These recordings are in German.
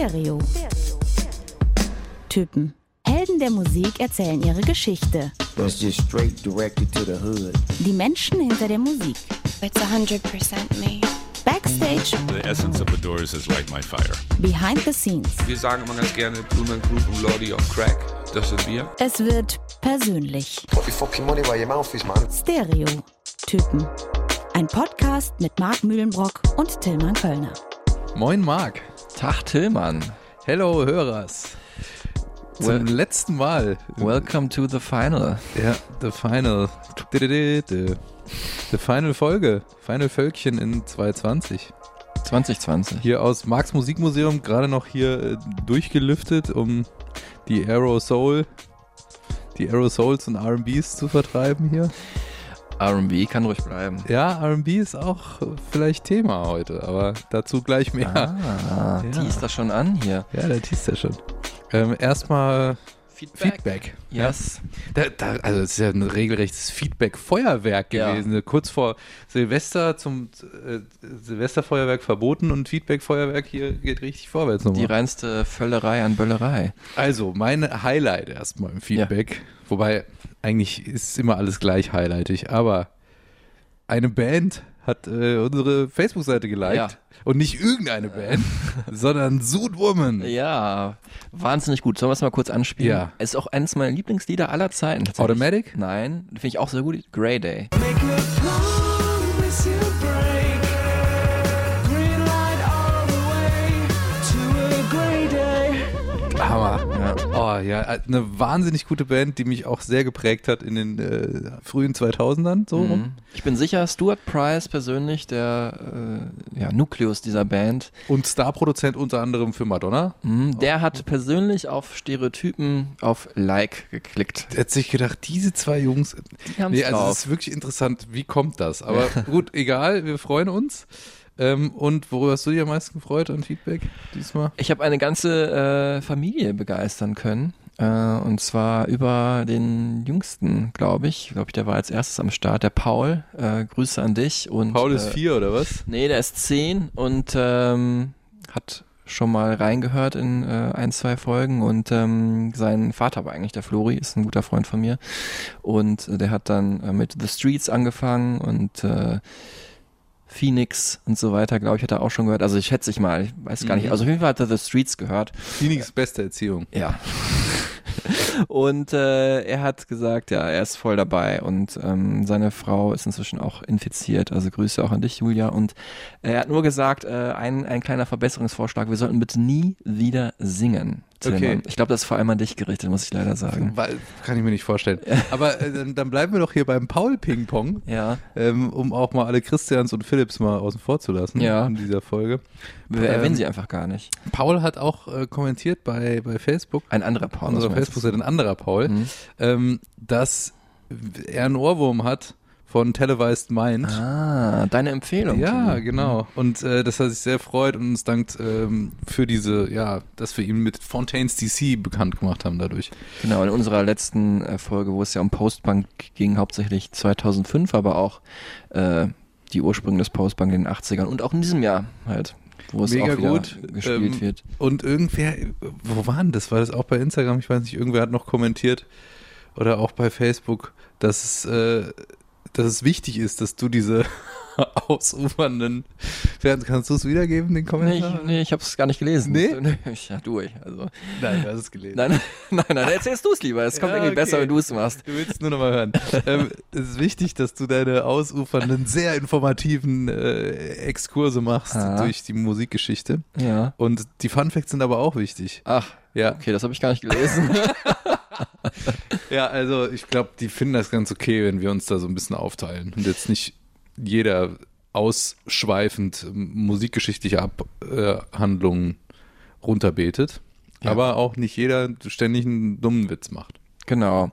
Stereo. Typen. Helden der Musik erzählen ihre Geschichte. That's just straight directed to the hood. Die Menschen hinter der Musik. It's 100% me. Backstage, The essence of the Doors is like my fire. behind the scenes. Wir sagen immer ganz gerne Blumen Group und Lordy of Crack. Das sind wir. Es wird persönlich. Put your fucking money where your mouth is, man. Stereo. Typen. Ein Podcast mit Marc Mühlenbrock und Tillmann Kölner. Moin Marc. Tag Tillmann. Hello Hörers. Zum Well- letzten Mal. Welcome to the final. Ja, the final. The final Folge. Final Völkchen in 2020. 2020. Hier aus Marx Musikmuseum gerade noch hier äh, durchgelüftet, um die Aerosol, die Aerosols und R&Bs zu vertreiben hier. R&B kann ruhig bleiben. Ja, R&B ist auch vielleicht Thema heute, aber dazu gleich mehr. Ah, Ja. teast das schon an hier. Ja, der teast ja schon. Ähm, erstmal Feedback. Yes. Da, da, also es ist ja ein regelrechtes Feedback-Feuerwerk Ja. gewesen. Kurz vor Silvester zum äh, Silvesterfeuerwerk verboten und Feedback-Feuerwerk hier geht richtig vorwärts Die nochmal. reinste Völlerei an Böllerei. Also, mein Highlight erstmal im Feedback. Wobei, eigentlich ist immer alles gleich highlightig, aber eine Band hat äh, unsere Facebook-Seite geliked. Ja. Und nicht irgendeine Band, sondern Zootwoman. Ja, wahnsinnig gut. Sollen wir es mal kurz anspielen? Ja. Es ist auch eines meiner Lieblingslieder aller Zeiten. Automatic? Nein, finde ich auch sehr gut. Grey Day. Hammer. Ja. Oh ja, eine wahnsinnig gute Band, die mich auch sehr geprägt hat in den äh, frühen 2000ern so rum. Mhm. Ich bin sicher, Stuart Price persönlich, der äh, ja, Nukleus dieser Band, Und Starproduzent unter anderem für Madonna. mhm, der hat persönlich auf Stereotypen auf Like geklickt. Der hat sich gedacht, diese zwei Jungs. Die Nee, also drauf. es ist wirklich interessant, wie kommt das? Aber gut, egal, wir freuen uns. Ähm, und worüber hast du dich am meisten gefreut an Feedback diesmal? Ich habe eine ganze äh, Familie begeistern können. Äh, und zwar über den Jüngsten, glaube ich. Ich glaube, der war als erstes am Start. Der Paul. Äh, Grüße an dich. Und, Paul ist äh, vier oder was? Nee, der ist zehn und ähm, hat schon mal reingehört in äh, ein, zwei Folgen und ähm, sein Vater war eigentlich der Flori, ist ein guter Freund von mir und äh, der hat dann äh, mit The Streets angefangen und äh, Phoenix und so weiter, glaube ich, hat er auch schon gehört. Also ich schätze ich mal, ich weiß gar Mhm. nicht. Also auf jeden Fall hat er The Streets gehört. Phoenix beste Erziehung. Ja. Und äh, er hat gesagt, ja, er ist voll dabei und ähm, seine Frau ist inzwischen auch infiziert. Also Grüße auch an dich, Julia. Und er hat nur gesagt, äh, ein, ein kleiner Verbesserungsvorschlag, wir sollten bitte nie wieder singen. Okay. Ich glaube, das ist vor allem an dich gerichtet, muss ich leider sagen. Kann ich mir nicht vorstellen. Aber äh, dann, bleiben wir doch hier beim Paul-Ping-Pong, Ja, ähm, um auch mal alle Christians und Philips mal außen vor zu lassen Ja. in dieser Folge. wir Ähm, erwähnen sie einfach gar nicht. Paul hat auch äh, kommentiert bei, bei Facebook, Ein anderer Paul. unserer? Facebook-Seite, ein anderer Paul, Mhm. ähm, dass er einen Ohrwurm hat von Televised Mind. Ah, deine Empfehlung. Ja, genau. Und äh, dass er sich sehr freut und uns dankt ähm, für diese, ja, dass wir ihn mit Fontaines DC bekannt gemacht haben dadurch. Genau, in unserer letzten äh, Folge, wo es ja um Postbank ging, hauptsächlich 2005, aber auch äh, die Ursprünge des Postbank in den 80ern und auch in diesem Jahr halt, wo es Mega auch gut. gespielt Ähm, wird. Und irgendwer, wo war denn das? War das auch bei Instagram? Ich weiß nicht, irgendwer hat noch kommentiert oder auch bei Facebook, dass es, äh, dass es wichtig ist, dass du diese ausufernden Fernsehen. Kannst du es wiedergeben, den Nee, Kommentar? ich, nee, ich habe es gar nicht gelesen. Nee? Nee, ja, du, ich, also. Nein, du hast es gelesen. Nein, nein, nein, erzählst du es lieber. Es kommt Ja, irgendwie besser, okay. wenn du es machst. Du willst es nur noch mal hören. ähm, es ist wichtig, dass du deine ausufernden, sehr informativen äh, Exkurse machst Ah. durch die Musikgeschichte. Ja. Und die Fun Facts sind aber auch wichtig. Ach, Ja, okay, das habe ich gar nicht gelesen. ja also ich glaube, die finden das ganz okay, wenn wir uns da so ein bisschen aufteilen und jetzt nicht jeder ausschweifend musikgeschichtliche Abhandlungen runterbetet, Ja. aber auch nicht jeder ständig einen dummen Witz macht. Genau.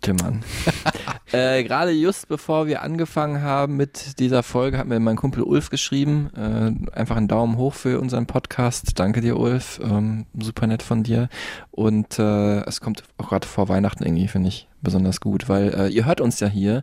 Timmern. äh, Gerade just bevor wir angefangen haben mit dieser Folge, hat mir mein Kumpel Ulf geschrieben. Äh, einfach einen Daumen hoch für unseren Podcast. Danke dir, Ulf. Ähm, super nett von dir. Und äh, es kommt auch gerade vor Weihnachten irgendwie, finde ich besonders gut, weil äh, ihr hört uns ja hier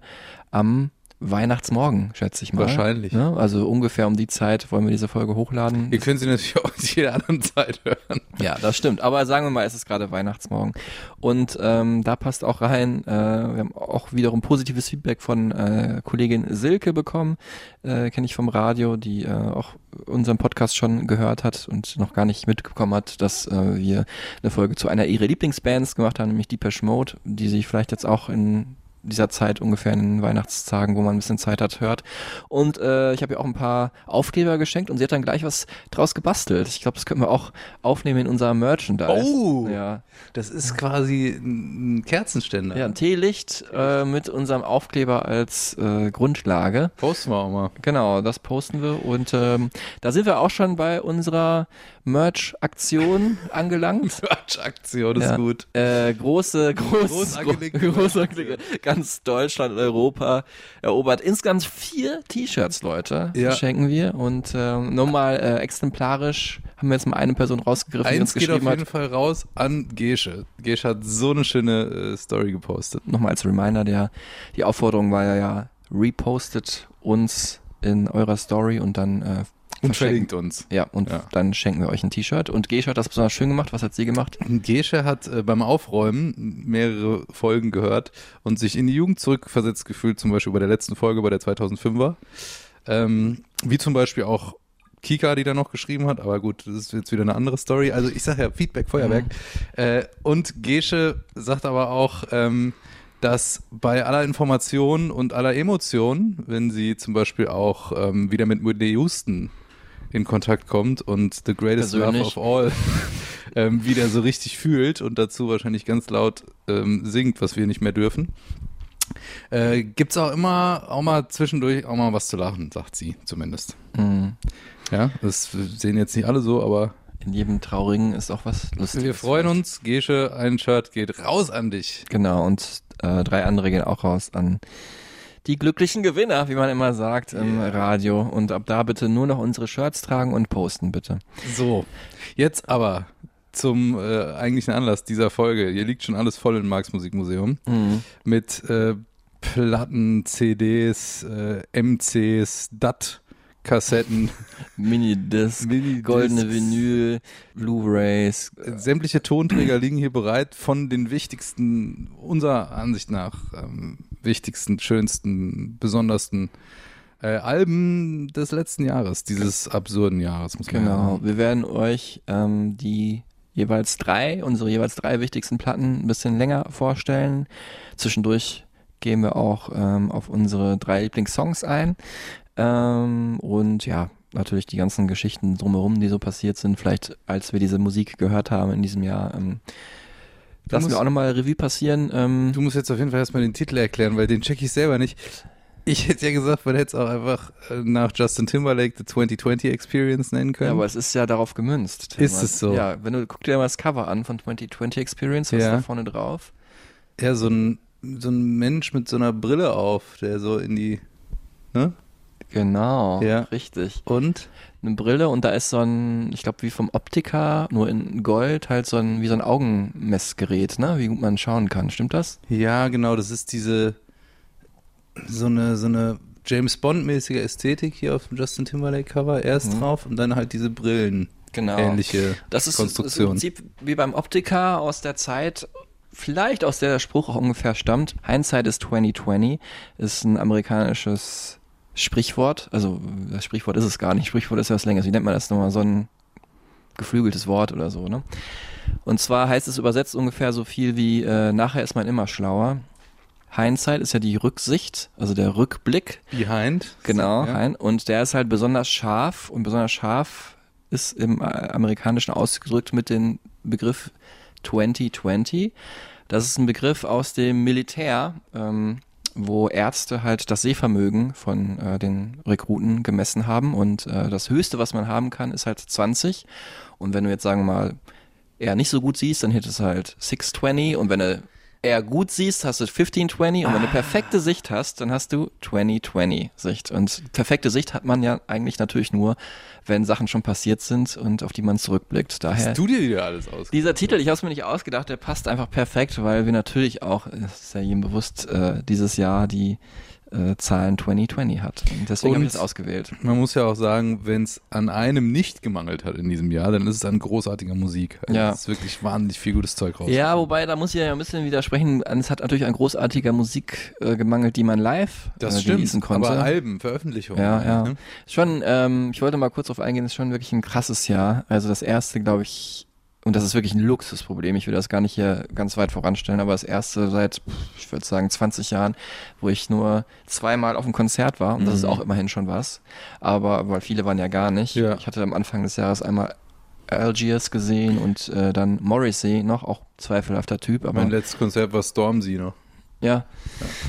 am Weihnachtsmorgen, schätze ich mal. Wahrscheinlich. Ne? Also ungefähr um die Zeit wollen wir diese Folge hochladen. Ihr könnt sie natürlich auch zu jeder anderen Zeit hören. Ja, das stimmt. Aber sagen wir mal, es ist gerade Weihnachtsmorgen. Und ähm, da passt auch rein, äh, wir haben auch wiederum positives Feedback von äh, Kollegin Silke bekommen, äh, kenne ich vom Radio, die äh, auch unseren Podcast schon gehört hat und noch gar nicht mitbekommen hat, dass äh, wir eine Folge zu einer ihrer Lieblingsbands gemacht haben, nämlich Deepesh Mode, die sich vielleicht jetzt auch in dieser Zeit ungefähr in den Weihnachtstagen, wo man ein bisschen Zeit hat, hört. Und äh, ich habe ihr auch ein paar Aufkleber geschenkt und sie hat dann gleich was draus gebastelt. Ich glaube, das können wir auch aufnehmen in unser Merchandise. Oh! Ja, Das ist quasi ein Kerzenständer. ja ein Teelicht äh, mit unserem Aufkleber als äh, Grundlage. Posten wir auch mal. Genau, das posten wir. Und ähm, da sind wir auch schon bei unserer Merch-Aktion angelangt. Quatsch-Aktion ist Ja. gut. Äh, große, groß, Groß angelegte gro- groß angelegte, ganz Deutschland und Europa erobert. Insgesamt vier T-Shirts, Leute, Ja. schenken wir. Und ähm, nur mal äh, exemplarisch haben wir jetzt mal eine Person rausgegriffen, die uns Eins geht auf geschrieben jeden hat. Fall raus an Gesche. Gesche hat so eine schöne äh, Story gepostet. Nochmal als Reminder, der, die Aufforderung war ja, ja, repostet uns in eurer Story und dann äh, Und verlinkt uns. Ja, und Ja. dann schenken wir euch ein T-Shirt. Und Gesche hat das besonders schön gemacht. Was hat sie gemacht? Gesche hat äh, beim Aufräumen mehrere Folgen gehört und sich in die Jugend zurückversetzt gefühlt, zum Beispiel bei der letzten Folge, bei der 2005er. Ähm, wie zum Beispiel auch Kika, die da noch geschrieben hat, aber gut, das ist jetzt wieder eine andere Story. Also ich sage ja Feedback, Feuerwerk. Äh, und Gesche sagt aber auch, ähm, dass bei aller Information und aller Emotion, wenn sie zum Beispiel auch ähm, wieder mit Whitney Houston in Kontakt kommt und The Greatest Persönlich. Love of All ähm, wieder so richtig fühlt und dazu wahrscheinlich ganz laut ähm, singt, was wir nicht mehr dürfen. Äh, gibt's auch immer, auch mal zwischendurch auch mal was zu lachen, sagt sie zumindest. Mhm. Ja, das sehen jetzt nicht alle so, aber In jedem Traurigen ist auch was Lustiges. wir freuen uns. Gesche, ein Shirt geht raus an dich. Genau, und äh, drei andere gehen auch raus an die glücklichen Gewinner, wie man immer sagt im Radio. Und ab da bitte nur noch unsere Shirts tragen und posten, bitte. So, jetzt aber zum äh, eigentlichen Anlass dieser Folge. Hier liegt schon alles voll im Marx Musikmuseum mit äh, Platten, CDs, äh, MCs, DAT, Kassetten, Minidisc, Minidiscs. goldene Vinyl, Blu-Rays. sämtliche Tonträger liegen hier bereit von den wichtigsten, unserer Ansicht nach, ähm, wichtigsten, schönsten, besondersten äh, Alben des letzten Jahres, dieses absurden Jahres, muss man Genau, sagen. wir werden euch ähm, die jeweils drei, unsere jeweils drei wichtigsten Platten ein bisschen länger vorstellen. Zwischendurch gehen wir auch ähm, auf unsere drei Lieblingssongs ein. Ähm, und ja, natürlich die ganzen Geschichten drumherum, die so passiert sind, vielleicht als wir diese Musik gehört haben in diesem Jahr. Ähm, lassen wir auch nochmal Revue passieren. Ähm, Du musst jetzt auf jeden Fall erstmal den Titel erklären, weil den check ich selber nicht. Ich hätte ja gesagt, man hätte es auch einfach äh, nach Justin Timberlake The 2020 Experience nennen können. ja, aber es ist ja darauf gemünzt. Ist Thomas. es so? Ja, wenn du guck dir mal das Cover an von 2020 Experience, was Ja. ist da vorne drauf? ja, so ein, so ein Mensch mit so einer Brille auf, der so in die. Ne? Genau, Ja. richtig. Und? Eine Brille und da ist so ein, ich glaube wie vom Optiker, nur in Gold, halt so ein, wie so ein Augenmessgerät, ne? Wie gut man schauen kann. Stimmt das? Ja, genau, das ist diese. So eine, so eine James Bond-mäßige Ästhetik hier auf dem Justin Timberlake-Cover. Erst Mhm. drauf und dann halt diese Brillen. Genau. Ähnliche Das ist, ist im Konstruktion. Prinzip wie beim Optiker aus der Zeit, vielleicht aus der der Spruch auch ungefähr stammt. Hindsight is 2020 ist ein amerikanisches Sprichwort. Also das Sprichwort ist es gar nicht. Sprichwort ist ja was Längeres. Wie nennt man das nochmal? So ein geflügeltes Wort oder so, ne? Und zwar heißt es übersetzt ungefähr so viel wie äh, nachher ist man immer schlauer. Hindsight ist ja die Rücksicht, also der Rückblick. Behind. Genau, Ja. und der ist halt besonders scharf und besonders scharf ist im äh, Amerikanischen ausgedrückt mit dem Begriff 2020. Das ist ein Begriff aus dem Militär, ähm, wo Ärzte halt das Sehvermögen von äh, den Rekruten gemessen haben und äh, das Höchste, was man haben kann, ist halt 20. Und wenn du jetzt sagen wir mal eher nicht so gut siehst, dann hättest du halt 620 und wenn du eher gut siehst, hast du 1520 und wenn du perfekte Sicht hast, dann hast du 2020 Sicht. Und perfekte Sicht hat man ja eigentlich natürlich nur, wenn Sachen schon passiert sind und auf die man zurückblickt. Daher Hast du dir wieder alles aus? dieser Titel, ich habe es mir nicht ausgedacht, der passt einfach perfekt, weil wir natürlich auch, es ist ja jedem bewusst, äh, dieses Jahr die äh, Zahlen 2020 hat. Und deswegen habe ich das ausgewählt. Man muss ja auch sagen, wenn es an einem nicht gemangelt hat in diesem Jahr, dann ist es an großartiger Musik. Also Ja. Es ist wirklich wahnsinnig viel gutes Zeug raus. Ja, wobei, da muss ich ja ein bisschen widersprechen. Es hat natürlich an großartiger Musik äh, gemangelt, die man live das äh, stimmt. konnte. Aber Alben, Veröffentlichungen. Ja, ja. ne? Schon, ähm, ich wollte mal kurz drauf eingehen, ist schon wirklich ein krasses Jahr. Also das erste, glaube ich, und das ist wirklich ein Luxusproblem, ich will das gar nicht hier ganz weit voranstellen, aber das erste seit, ich würde sagen, 20 Jahren, wo ich nur zweimal auf einem Konzert war, und das ist Mhm. auch immerhin schon was, aber weil viele waren ja gar nicht. Ja. Ich hatte am Anfang des Jahres einmal Algiers gesehen und äh, dann Morrissey noch, auch zweifelhafter Typ, aber Mein letztes Konzert war Stormzy noch. ja.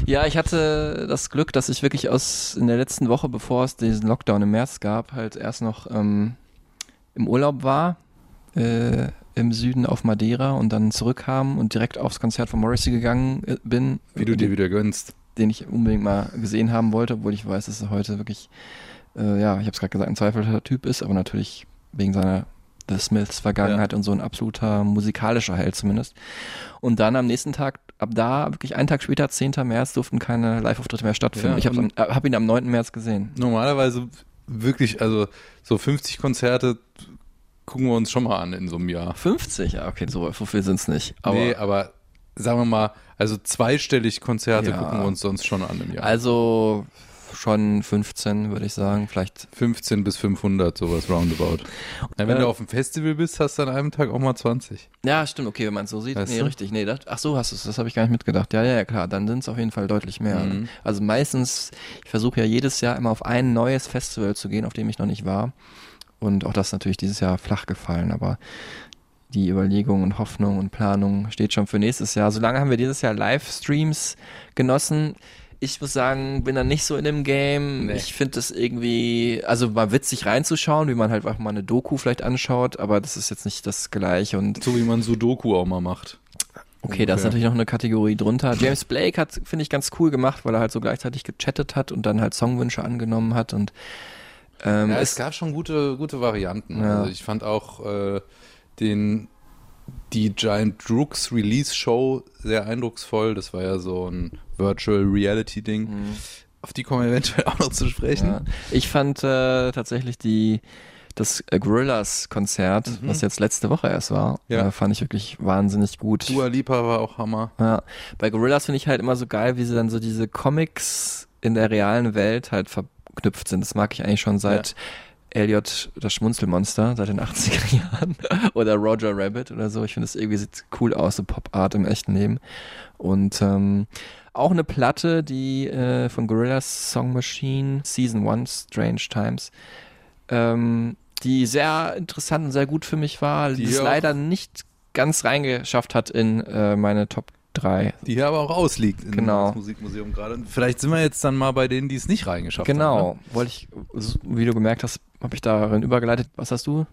Ja, ich hatte das Glück, dass ich wirklich aus in der letzten Woche, bevor es diesen Lockdown im März gab, halt erst noch ähm, im Urlaub war, äh, im Süden auf Madeira und dann zurückkam und direkt aufs Konzert von Morrissey gegangen äh, bin, Wie du dir wieder gönnst. den ich unbedingt mal gesehen haben wollte, obwohl ich weiß, dass er heute wirklich, äh, ja, ich habe es gerade gesagt, ein zweifelhafter Typ ist, aber natürlich wegen seiner The Smiths Vergangenheit und so ein absoluter musikalischer Held zumindest. Und dann am nächsten Tag, ab da, wirklich einen Tag später, 10. März, durften keine Live-Auftritte mehr stattfinden. Ja, ich habe hab ihn am 9. März gesehen. Normalerweise wirklich, also so 50 Konzerte gucken wir uns schon mal an in so einem Jahr. 50? Ja, okay, so, so viel sind's nicht. Aber nee, aber sagen wir mal, also zweistellig Konzerte Ja. gucken wir uns sonst schon an im Jahr. also schon 15, würde ich sagen. Vielleicht 15 bis 500, sowas roundabout. Na, wenn Äh, du auf dem Festival bist, hast du an einem Tag auch mal 20. Ja, stimmt, okay, wenn man es so sieht. Weißt nee, du? richtig. Nee, das, ach so hast du es, das habe ich gar nicht mitgedacht. Ja, ja, ja, klar, dann sind es auf jeden Fall deutlich mehr. Mhm. Also meistens, ich versuche ja jedes Jahr immer auf ein neues Festival zu gehen, auf dem ich noch nicht war. Und auch das ist natürlich dieses Jahr flach gefallen, aber die Überlegung und Hoffnung und Planung steht schon für nächstes Jahr. Solange haben wir dieses Jahr Livestreams genossen. Ich muss sagen, bin da nicht so in dem Game. Nee. Ich finde es irgendwie, also mal witzig reinzuschauen, wie man halt einfach mal eine Doku vielleicht anschaut, aber das ist jetzt nicht das Gleiche und So wie man Sudoku auch mal macht. Okay, das ist Ungefähr. natürlich noch eine Kategorie drunter. James Blake hat, finde ich, ganz cool gemacht, weil er halt so gleichzeitig gechattet hat und dann halt Songwünsche angenommen hat und ähm, Ja, es, es gab schon gute, gute Varianten. Ja. Also ich fand auch äh, den die Giant Droogs Release Show sehr eindrucksvoll. Das war ja so ein Virtual Reality Ding. Auf die kommen wir eventuell auch noch zu sprechen. Mhm. ja. ich fand äh, tatsächlich die das Gorillas Konzert, was jetzt letzte Woche erst war, Mhm. Ja. äh, fand ich wirklich wahnsinnig gut. Dua Lipa war auch Hammer. Ja, bei Gorillas finde ich halt immer so geil, wie sie dann so diese Comics in der realen Welt halt verknüpft sind. Das mag ich eigentlich schon seit Elliot, das Schmunzelmonster, seit den 80er Jahren. oder Roger Rabbit oder so. Ich finde, das irgendwie sieht cool aus, so Pop-Art im echten Leben. Und ähm, auch eine Platte, die äh, von Gorillas Song Machine, Season 1, Strange Times, ähm, die sehr interessant und sehr gut für mich war, die Die es leider nicht ganz reingeschafft hat in äh, meine Top 3. Die hier aber auch ausliegt in Genau. das Musikmuseum gerade. Und vielleicht sind wir jetzt dann mal bei denen, die es nicht reingeschafft haben. Genau, Ne? wollte ich, wie du gemerkt hast, habe ich darin übergeleitet. Was hast du?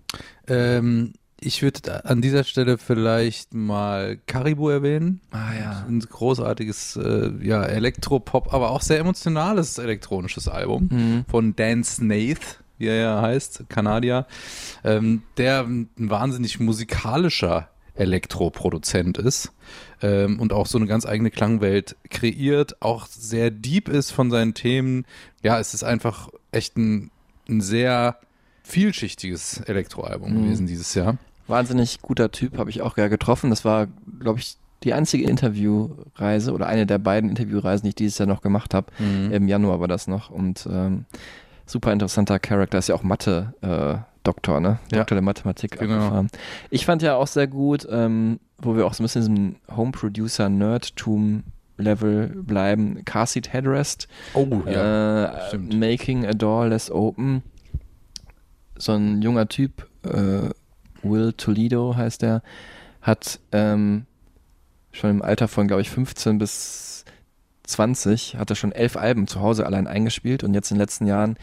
Ähm, ich würde an dieser Stelle vielleicht mal Caribou erwähnen. Ah ja. Ein großartiges äh, ja, Elektropop, aber auch sehr emotionales elektronisches Album Mhm. von Dan Snaith, wie er ja heißt, Kanadier, ähm, der ein wahnsinnig musikalischer Elektroproduzent ist ähm, und auch so eine ganz eigene Klangwelt kreiert, auch sehr deep ist von seinen Themen. Ja, es ist einfach echt ein, ein sehr vielschichtiges Elektroalbum Mhm. gewesen dieses Jahr. Wahnsinnig guter Typ, habe ich auch ja getroffen. Das war, glaube ich, die einzige Interviewreise oder eine der beiden Interviewreisen, die ich dieses Jahr noch gemacht habe. Mhm. Im Januar war das noch und ähm, super interessanter Charakter. Ist ja auch Mathe. Äh, Doktor, ne? Ja. Doktor der Mathematik. Genau. abgefahren. Ich fand ja auch sehr gut, ähm, wo wir auch so ein bisschen in diesem Home-Producer-Nerdtum-Level bleiben, Car Seat Headrest. Oh, ja. äh, stimmt. Making a Door Less Open. So ein junger Typ, äh, Will Toledo heißt der, hat ähm, schon im Alter von, glaube ich, 15 bis 20, hat er schon elf Alben zu Hause allein eingespielt und jetzt in den letzten Jahren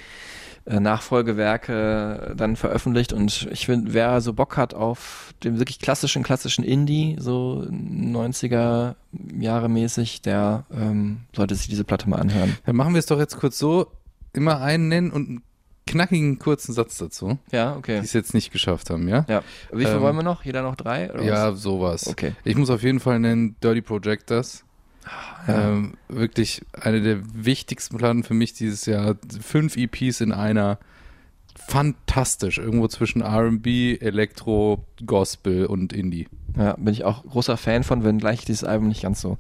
Nachfolgewerke dann veröffentlicht und ich finde, wer so Bock hat auf den wirklich klassischen, klassischen Indie, so 90er Jahre mäßig, der ähm, sollte sich diese Platte mal anhören. Dann machen wir es doch jetzt kurz so, immer einen nennen und einen knackigen kurzen Satz dazu, Ja, die okay. es jetzt nicht geschafft haben, ja? Ja. Wie viel Ähm, wollen wir noch? Jeder noch drei? Oder Ja, was? sowas. Okay. Ich muss auf jeden Fall nennen Dirty Projectors. Ja. Ähm, wirklich eine der wichtigsten Platten für mich dieses Jahr. Fünf EPs in einer. Fantastisch. Irgendwo zwischen RB, Elektro, Gospel und Indie. Ja, bin ich auch großer Fan von, wenngleich ich dieses Album nicht ganz so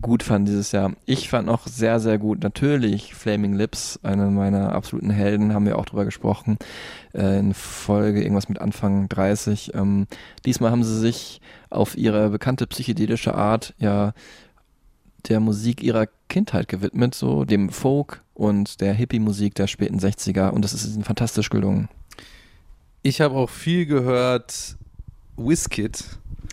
gut fand dieses Jahr. Ich fand noch sehr, sehr gut natürlich Flaming Lips, eine meiner absoluten Helden, haben wir auch drüber gesprochen, äh, in Folge irgendwas mit Anfang 30. Ähm, diesmal haben sie sich auf ihre bekannte psychedelische Art ja der Musik ihrer Kindheit gewidmet, so dem Folk und der Hippie-Musik der späten 60er und das ist ihnen fantastisch gelungen. Ich habe auch viel gehört. Wizkid,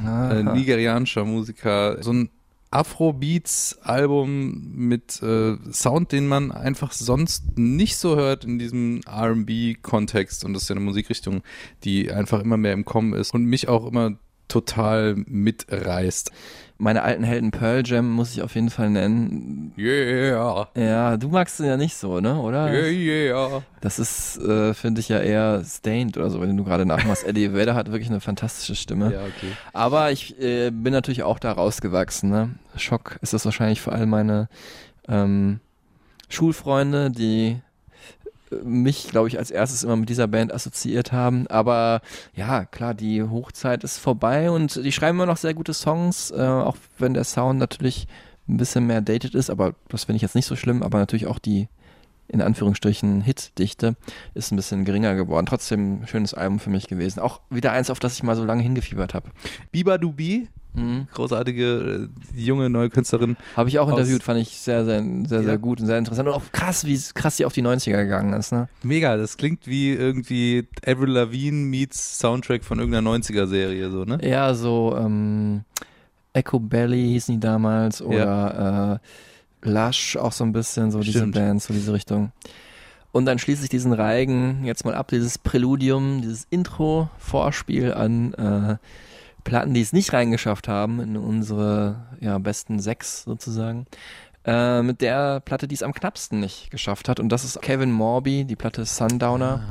äh, nigerianischer Musiker, so ein Afrobeats-Album mit äh, Sound, den man einfach sonst nicht so hört in diesem RB-Kontext. Und das ist ja eine Musikrichtung, die einfach immer mehr im Kommen ist und mich auch immer total mitreißt. Meine alten Helden Pearl Jam muss ich auf jeden Fall nennen. Yeah, Ja, du magst ihn ja nicht so, ne? Oder? yeah, yeah. Das ist, äh, finde ich ja eher Stained oder so, wenn du gerade nachmachst. Eddie Vedder hat wirklich eine fantastische Stimme. Ja, okay. Aber ich äh, bin natürlich auch da rausgewachsen. Ne? Schock ist das wahrscheinlich vor allem meine ähm, Schulfreunde, die mich, glaube ich, als erstes immer mit dieser Band assoziiert haben. Aber ja, klar, die Hochzeit ist vorbei und die schreiben immer noch sehr gute Songs, äh, auch wenn der Sound natürlich ein bisschen mehr dated ist, aber das finde ich jetzt nicht so schlimm, aber natürlich auch die in Anführungsstrichen Hitdichte ist ein bisschen geringer geworden. Trotzdem ein schönes Album für mich gewesen. Auch wieder eins, auf das ich mal so lange hingefiebert habe. Biba Dubi, Mhm. großartige äh, junge neue Künstlerin. Habe ich auch interviewt, fand ich sehr, sehr, sehr, Ja. sehr gut und sehr interessant. Und auch krass, wie krass sie auf die 90er gegangen ist, ne? Mega, das klingt wie irgendwie Avril Lavigne meets Soundtrack von irgendeiner 90er-Serie, so, ne? Ja, so ähm, Echo Belly hießen die damals oder äh, Lush auch so ein bisschen, so diese Stimmt. Bands, so diese Richtung. Und dann schließe ich diesen Reigen jetzt mal ab, dieses Präludium, dieses Intro-Vorspiel an äh, Platten, die es nicht reingeschafft haben in unsere ja, besten sechs sozusagen. Äh, mit der Platte, die es am knappsten nicht geschafft hat. Und das ist Kevin Morby, die Platte Sundowner.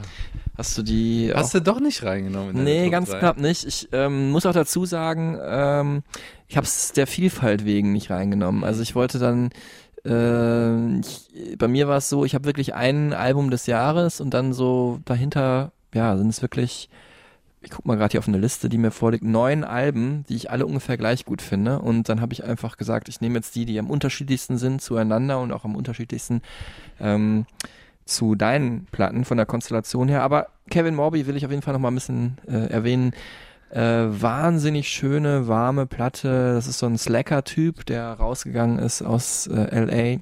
Hast du die Hast auch du doch nicht reingenommen? Nee, ganz knapp nicht. Ich ähm, muss auch dazu sagen, ähm, ich habe es der Vielfalt wegen nicht reingenommen. Also ich wollte dann, äh, ich, bei mir war es so, ich habe wirklich ein Album des Jahres und dann so dahinter, ja, sind es wirklich, ich guck mal gerade hier auf eine Liste, die mir vorliegt, neun Alben, die ich alle ungefähr gleich gut finde. Und dann habe ich einfach gesagt, ich nehme jetzt die, die am unterschiedlichsten sind zueinander und auch am unterschiedlichsten ähm, zu deinen Platten von der Konstellation her. Aber Kevin Morby will ich auf jeden Fall noch mal ein bisschen äh, erwähnen. Äh, wahnsinnig schöne, warme Platte. Das ist so ein Slacker-Typ, der rausgegangen ist aus äh, LA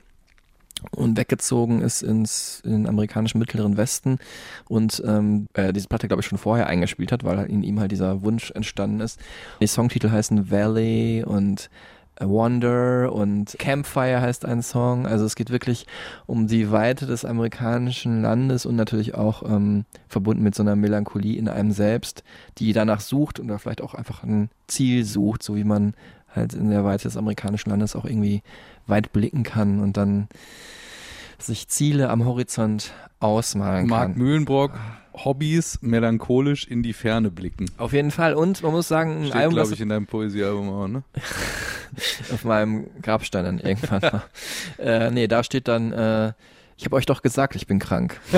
und weggezogen ist ins in den amerikanischen mittleren Westen und ähm, äh, diese Platte glaube ich schon vorher eingespielt hat, weil in ihm halt dieser Wunsch entstanden ist. Die Songtitel heißen Valley und Wonder und Campfire heißt ein Song. Also es geht wirklich um die Weite des amerikanischen Landes und natürlich auch ähm, verbunden mit so einer Melancholie in einem selbst, die danach sucht oder vielleicht auch einfach ein Ziel sucht, so wie man halt in der Weite des amerikanischen Landes auch irgendwie weit blicken kann und dann sich Ziele am Horizont ausmalen Mark kann. Mühlenbrock, Hobbys, melancholisch in die Ferne blicken. Auf jeden Fall. Und man muss sagen, ein Steht, Album, glaube ich, in deinem Poesiealbum auch, ne? auf meinem Grabstein dann irgendwann mal. äh, nee, da steht dann, äh, ich habe euch doch gesagt, ich bin krank.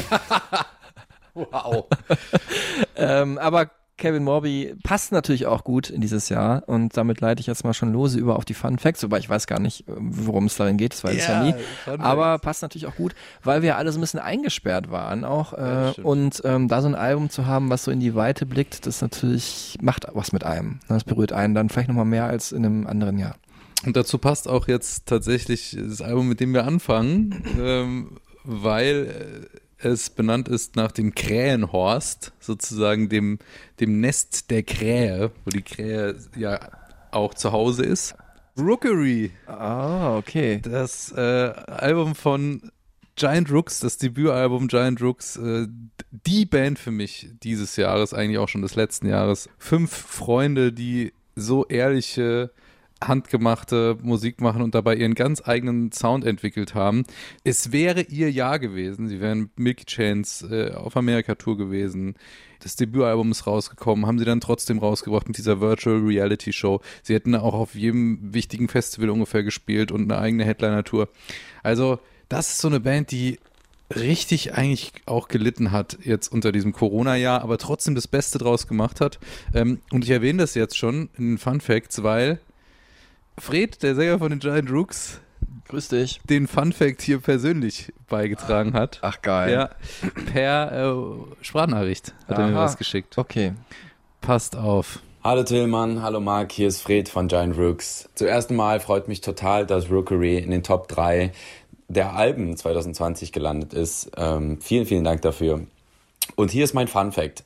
Wow. ähm, aber Kevin Morby passt natürlich auch gut in dieses Jahr und damit leite ich jetzt mal schon lose über auf die Fun Facts, wobei ich weiß gar nicht, worum es darin geht, das weiß ich ja nie. Aber passt natürlich auch gut, weil wir alle so ein bisschen eingesperrt waren auch. Ja, Äh, stimmt. und ähm, da so ein Album zu haben, was so in die Weite blickt, das natürlich macht was mit einem. Das berührt einen dann vielleicht nochmal mehr als in einem anderen Jahr. Und dazu passt auch jetzt tatsächlich das Album, mit dem wir anfangen, ähm, weil äh, es benannt ist nach dem Krähenhorst, sozusagen dem, dem Nest der Krähe, wo die Krähe ja auch zu Hause ist. Rookery, Ah, okay. das äh, Album von Giant Rooks, das Debütalbum Giant Rooks, äh, die Band für mich dieses Jahres, eigentlich auch schon des letzten Jahres. Fünf Freunde, die so ehrliche, handgemachte Musik machen und dabei ihren ganz eigenen Sound entwickelt haben. Es wäre ihr Jahr gewesen. Sie wären Milky Chains äh, auf Amerika-Tour gewesen. Das Debütalbum ist rausgekommen, haben sie dann trotzdem rausgebracht mit dieser Virtual Reality Show. Sie hätten auch auf jedem wichtigen Festival ungefähr gespielt und eine eigene Headliner-Tour. Also, das ist so eine Band, die richtig eigentlich auch gelitten hat jetzt unter diesem Corona-Jahr, aber trotzdem das Beste draus gemacht hat. Ähm, und ich erwähne das jetzt schon in den Fun Facts, weil Fred, der Sänger von den Giant Rooks, Grüß dich. den Fun Fact hier persönlich beigetragen hat. Ach geil. Ja, per äh, Sprachnachricht hat er mir Aha. was geschickt. Okay. Passt auf. Hallo Tillmann, hallo Marc, hier ist Fred von Giant Rooks. Zum ersten Mal freut mich total, dass Rookery in den Top 3 der Alben 2020 gelandet ist. Ähm, vielen, vielen Dank dafür. Und hier ist mein Fun Fact.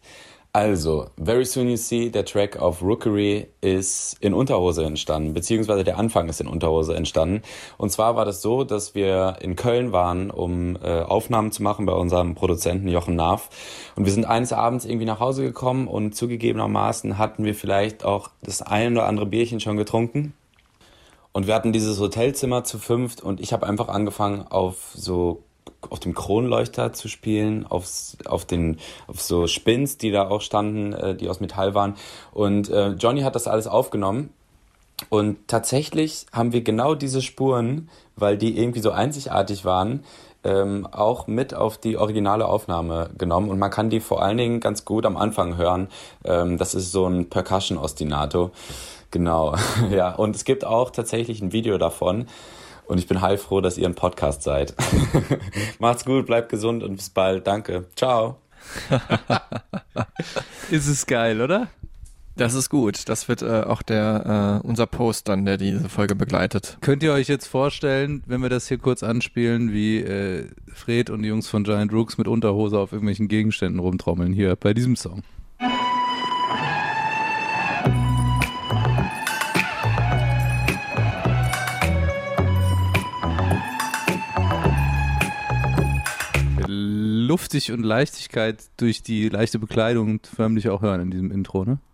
Also, Very Soon You See, der Track auf Rookery ist in Unterhose entstanden, beziehungsweise der Anfang ist in Unterhose entstanden. Und zwar war das so, dass wir in Köln waren, um äh, Aufnahmen zu machen bei unserem Produzenten Jochen Naaf. Und wir sind eines Abends irgendwie nach Hause gekommen und zugegebenermaßen hatten wir vielleicht auch das ein oder andere Bierchen schon getrunken. Und wir hatten dieses Hotelzimmer zu fünft und ich habe einfach angefangen auf so auf dem Kronleuchter zu spielen, aufs, auf den auf so Spins, die da auch standen, äh, die aus Metall waren. Und äh, Johnny hat das alles aufgenommen. Und tatsächlich haben wir genau diese Spuren, weil die irgendwie so einzigartig waren, ähm, auch mit auf die originale Aufnahme genommen. Und man kann die vor allen Dingen ganz gut am Anfang hören. Ähm, das ist so ein Percussion-Ostinato. Genau, ja. Und es gibt auch tatsächlich ein Video davon. Und ich bin heilfroh, dass ihr ein Podcast seid. Macht's gut, bleibt gesund und bis bald. Danke. Ciao. Ist es geil, oder? Das ist gut. Das wird äh, auch der äh, unser Post dann, der diese Folge begleitet. Könnt ihr euch jetzt vorstellen, wenn wir das hier kurz anspielen, wie äh, Fred und die Jungs von Giant Rooks mit Unterhose auf irgendwelchen Gegenständen rumtrommeln hier bei diesem Song? Luftig und Leichtigkeit durch die leichte Bekleidung förmlich auch hören in diesem Intro, ne?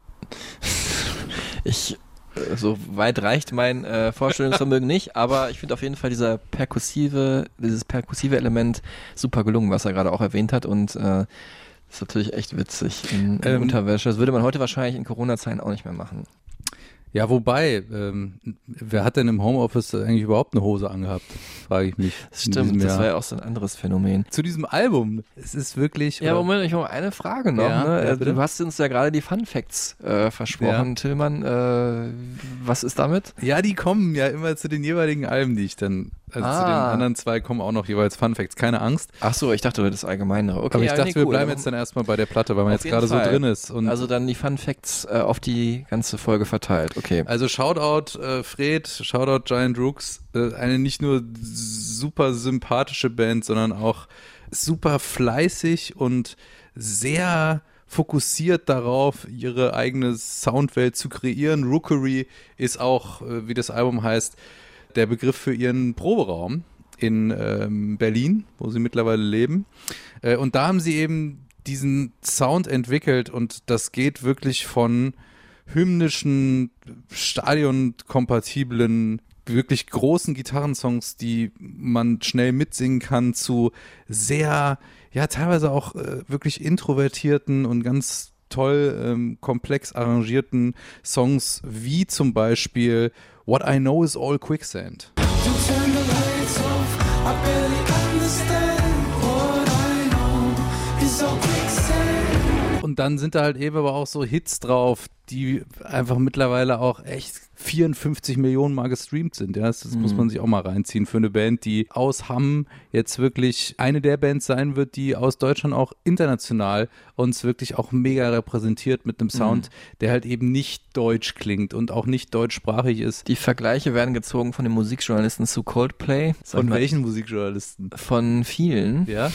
Ich äh, so weit reicht mein äh, Vorstellungsvermögen nicht, aber ich finde auf jeden Fall dieser perkussive, dieses perkussive Element super gelungen, was er gerade auch erwähnt hat und äh, ist natürlich echt witzig in, in Ähm, Unterwäsche. Das würde man heute wahrscheinlich in Corona-Zeiten auch nicht mehr machen. Ja, wobei, ähm, wer hat denn im Homeoffice eigentlich überhaupt eine Hose angehabt? Frage ich mich. Das stimmt, das war ja auch so ein anderes Phänomen. Zu diesem Album, es ist wirklich. Ja, Moment, ich habe eine Frage noch. Ja, ne? ja, Äh, du hast uns ja gerade die Fun Facts äh, versprochen, Ja. Tillmann. Äh, was ist damit? Ja, die kommen ja immer zu den jeweiligen Alben, die ich dann. Also zu den Ah. anderen zwei kommen auch noch jeweils Fun Facts. Keine Angst. Ach so, ich dachte, das allgemeinere. Okay, Aber ich ja, dachte, nee, wir cool, bleiben jetzt dann erstmal bei der Platte, weil man Auf jetzt gerade so drin ist. Also dann die Fun Facts äh, auf die ganze Folge verteilt. Okay. Also Shoutout äh, Fred, Shoutout Giant Rooks, äh, eine nicht nur super sympathische Band, sondern auch super fleißig und sehr fokussiert darauf, ihre eigene Soundwelt zu kreieren. Rookery ist auch, äh, wie das Album heißt, der Begriff für ihren Proberaum in ähm, Berlin, wo sie mittlerweile leben. Äh, und da haben sie eben diesen Sound entwickelt und das geht wirklich von hymnischen, stadionkompatiblen, wirklich großen Gitarrensongs, die man schnell mitsingen kann, zu sehr, ja, teilweise auch äh, wirklich introvertierten und ganz toll ähm, komplex arrangierten Songs, wie zum Beispiel What I Know Is All Quicksand. Und dann sind da halt eben aber auch so Hits drauf, die einfach mittlerweile auch echt 54 Millionen Mal gestreamt sind. Ja, das, das muss man sich auch mal reinziehen für eine Band, die aus Hamm jetzt wirklich eine der Bands sein wird, die aus Deutschland auch international uns wirklich auch mega repräsentiert mit einem Sound, der halt eben nicht deutsch klingt und auch nicht deutschsprachig ist. Die Vergleiche werden gezogen von den Musikjournalisten zu Coldplay. Von welchen Musikjournalisten? Von vielen. Ja?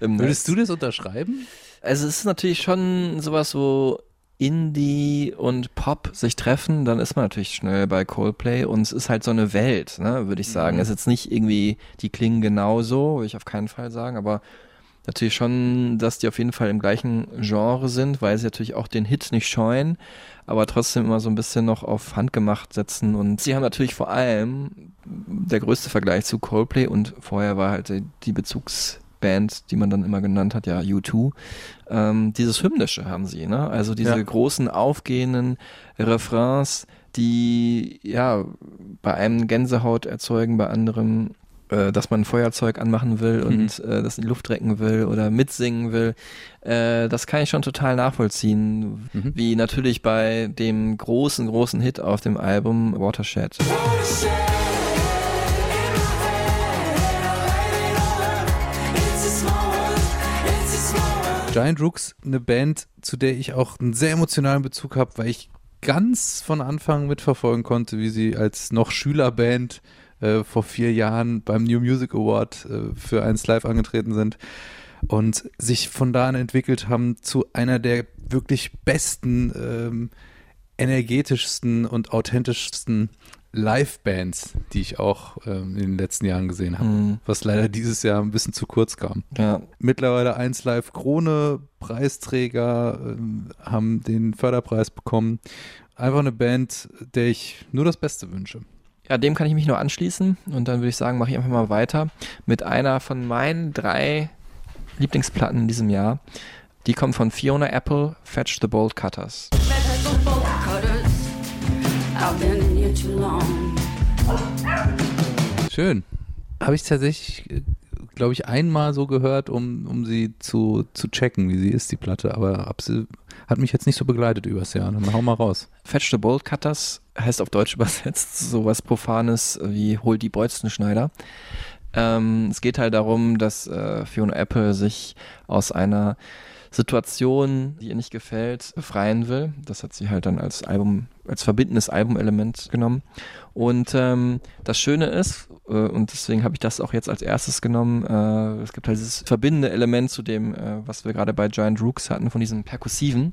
Würdest du das unterschreiben? Also es ist natürlich schon sowas, wo Indie und Pop sich treffen, dann ist man natürlich schnell bei Coldplay und es ist halt so eine Welt, ne, würde ich sagen. Es ist jetzt nicht irgendwie, die klingen genauso, würde ich auf keinen Fall sagen, aber natürlich schon, dass die auf jeden Fall im gleichen Genre sind, weil sie natürlich auch den Hit nicht scheuen, aber trotzdem immer so ein bisschen noch auf Handgemacht setzen. Und sie haben natürlich vor allem der größte Vergleich zu Coldplay und vorher war halt die Bezugsband, die man dann immer genannt hat, ja U2. Ähm, dieses Hymnische haben sie, ne? Also diese Ja. großen aufgehenden Refrains, die ja bei einem Gänsehaut erzeugen, bei anderem äh, dass man ein Feuerzeug anmachen will und äh, das in die Luft recken will oder mitsingen will, äh, das kann ich schon total nachvollziehen. Mhm. Wie natürlich bei dem großen, großen Hit auf dem Album Watershed. Giant Rooks, eine Band, zu der ich auch einen sehr emotionalen Bezug habe, weil ich ganz von Anfang mitverfolgen konnte, wie sie als noch Schülerband äh, vor vier Jahren beim New Music Award äh, für eins live angetreten sind und sich von da an entwickelt haben zu einer der wirklich besten, ähm, energetischsten und authentischsten Live-Bands, die ich auch ähm, in den letzten Jahren gesehen habe, Mhm. was leider dieses Jahr ein bisschen zu kurz kam Ja, mittlerweile 1 Live Krone Preisträger, ähm, haben den Förderpreis bekommen. Einfach eine Band, der ich nur das Beste wünsche. Ja, dem kann ich mich nur anschließen und dann würde ich sagen, mache ich einfach mal weiter mit einer von meinen drei Lieblingsplatten in diesem Jahr. Die kommt von Fiona Apple, Fetch the Bolt Cutters. Schön. Habe ich tatsächlich, glaube ich, einmal so gehört, um, um sie zu, zu checken, wie sie ist, die Platte. Aber hab sie, hat mich jetzt nicht so begleitet übers Jahr. Dann hau mal raus. Fetch the Bolt Cutters heißt auf Deutsch übersetzt sowas Profanes wie Hol die Bolzenschneider. Ähm, es geht halt darum, dass äh, Fiona Apple sich aus einer Situation, die ihr nicht gefällt, befreien will. Das hat sie halt dann als Album, als verbindendes Albumelement genommen. Und ähm, das Schöne ist, äh, und deswegen habe ich das auch jetzt als erstes genommen, äh, es gibt halt dieses verbindende Element zu dem, äh, was wir gerade bei Giant Rooks hatten, von diesem Perkussiven.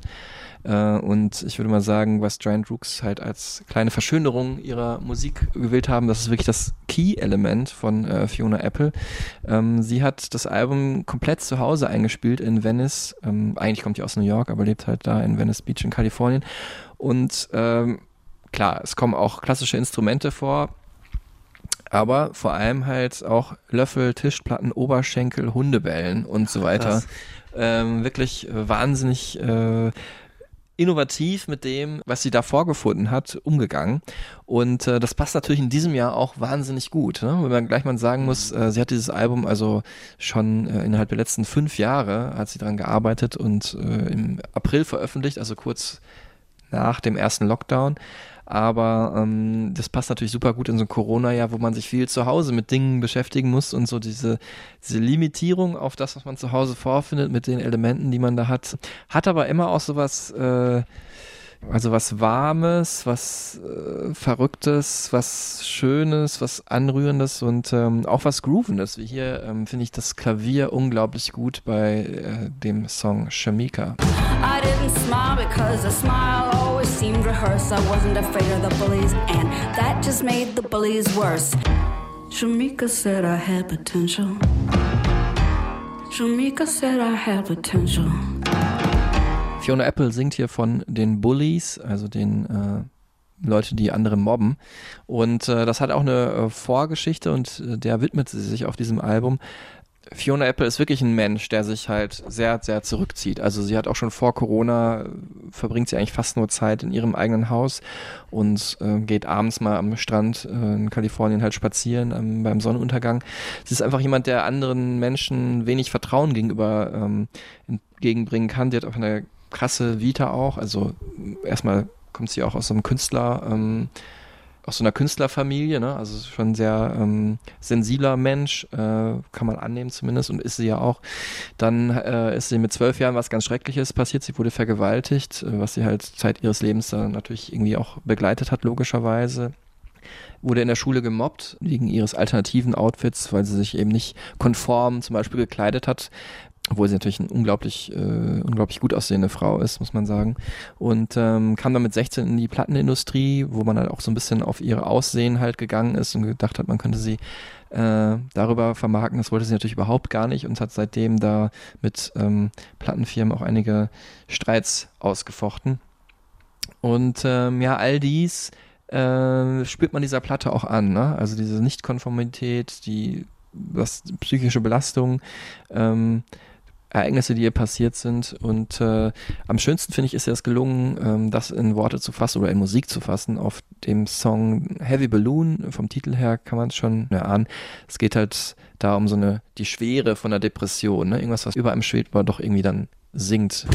Äh, und ich würde mal sagen, was Giant Rooks halt als kleine Verschönerung ihrer Musik gewählt haben, das ist wirklich das Key-Element von äh, Fiona Apple. Ähm, sie hat das Album komplett zu Hause eingespielt in Venice. Ähm, eigentlich kommt sie aus New York, aber lebt halt da in Venice Beach in Kalifornien. Und ähm, klar, es kommen auch klassische Instrumente vor, aber vor allem halt auch Löffel, Tischplatten, Oberschenkel, Hundebellen und so weiter. Ähm, wirklich wahnsinnig äh, innovativ mit dem, was sie da vorgefunden hat, umgegangen. Und äh, das passt natürlich in diesem Jahr auch wahnsinnig gut. Ne? Wenn man gleich mal sagen muss, äh, sie hat dieses Album also schon äh, innerhalb der letzten fünf Jahre hat sie daran gearbeitet und äh, im April veröffentlicht, also kurz nach dem ersten Lockdown. Aber ähm, das passt natürlich super gut in so ein Corona-Jahr, wo man sich viel zu Hause mit Dingen beschäftigen muss und so diese, diese Limitierung auf das, was man zu Hause vorfindet mit den Elementen, die man da hat. Hat aber immer auch sowas, äh, also was Warmes, was äh, Verrücktes, was Schönes, was Anrührendes und ähm, auch was Groovendes. Wie hier ähm, finde ich das Klavier unglaublich gut bei äh, dem Song Shamika. I didn't smile because a smile always seemed rehearsed. I wasn't afraid of the bullies, and that just made the bullies worse. Shamika said I had potential. Shamika said I had potential. Fiona Apple singt hier von den Bullies, also den äh, Leute, die andere mobben. Und äh, das hat auch eine äh, Vorgeschichte und äh, der widmet sie sich auf diesem Album. Fiona Apple ist wirklich ein Mensch, der sich halt sehr, sehr zurückzieht. Also sie hat auch schon vor Corona, äh, verbringt sie eigentlich fast nur Zeit in ihrem eigenen Haus und äh, geht abends mal am Strand äh, in Kalifornien halt spazieren ähm, beim Sonnenuntergang. Sie ist einfach jemand, der anderen Menschen wenig Vertrauen gegenüber ähm, entgegenbringen kann. Die hat auch eine krasse Vita auch. Also erstmal kommt sie auch aus so einem Künstler, ähm, aus so einer Künstlerfamilie, ne? Also schon sehr ähm, sensibler Mensch, äh, kann man annehmen zumindest und ist sie ja auch. Dann äh, ist sie mit zwölf Jahren was ganz Schreckliches passiert. Sie wurde vergewaltigt, äh, was sie halt Zeit ihres Lebens dann natürlich irgendwie auch begleitet hat, logischerweise wurde in der Schule gemobbt wegen ihres alternativen Outfits, weil sie sich eben nicht konform zum Beispiel gekleidet hat. Obwohl sie natürlich eine unglaublich, äh, unglaublich gut aussehende Frau ist, muss man sagen. Und ähm, kam dann mit 16 in die Plattenindustrie, wo man halt auch so ein bisschen auf ihr Aussehen halt gegangen ist und gedacht hat, man könnte sie äh, darüber vermarkten. Das wollte sie natürlich überhaupt gar nicht und hat seitdem da mit ähm, Plattenfirmen auch einige Streits ausgefochten. Und ähm, ja, all dies äh, spürt man dieser Platte auch an. Ne? Also diese Nichtkonformität, die das, psychische Belastung, ähm, Ereignisse, die ihr passiert sind. Und äh, am schönsten finde ich, ist es gelungen, ähm, das in Worte zu fassen oder in Musik zu fassen. Auf dem Song Heavy Balloon, vom Titel her kann man es schon erahnen. Es geht halt da um so eine, die Schwere von der Depression, ne? irgendwas, was über einem schwebt, aber doch irgendwie dann singt.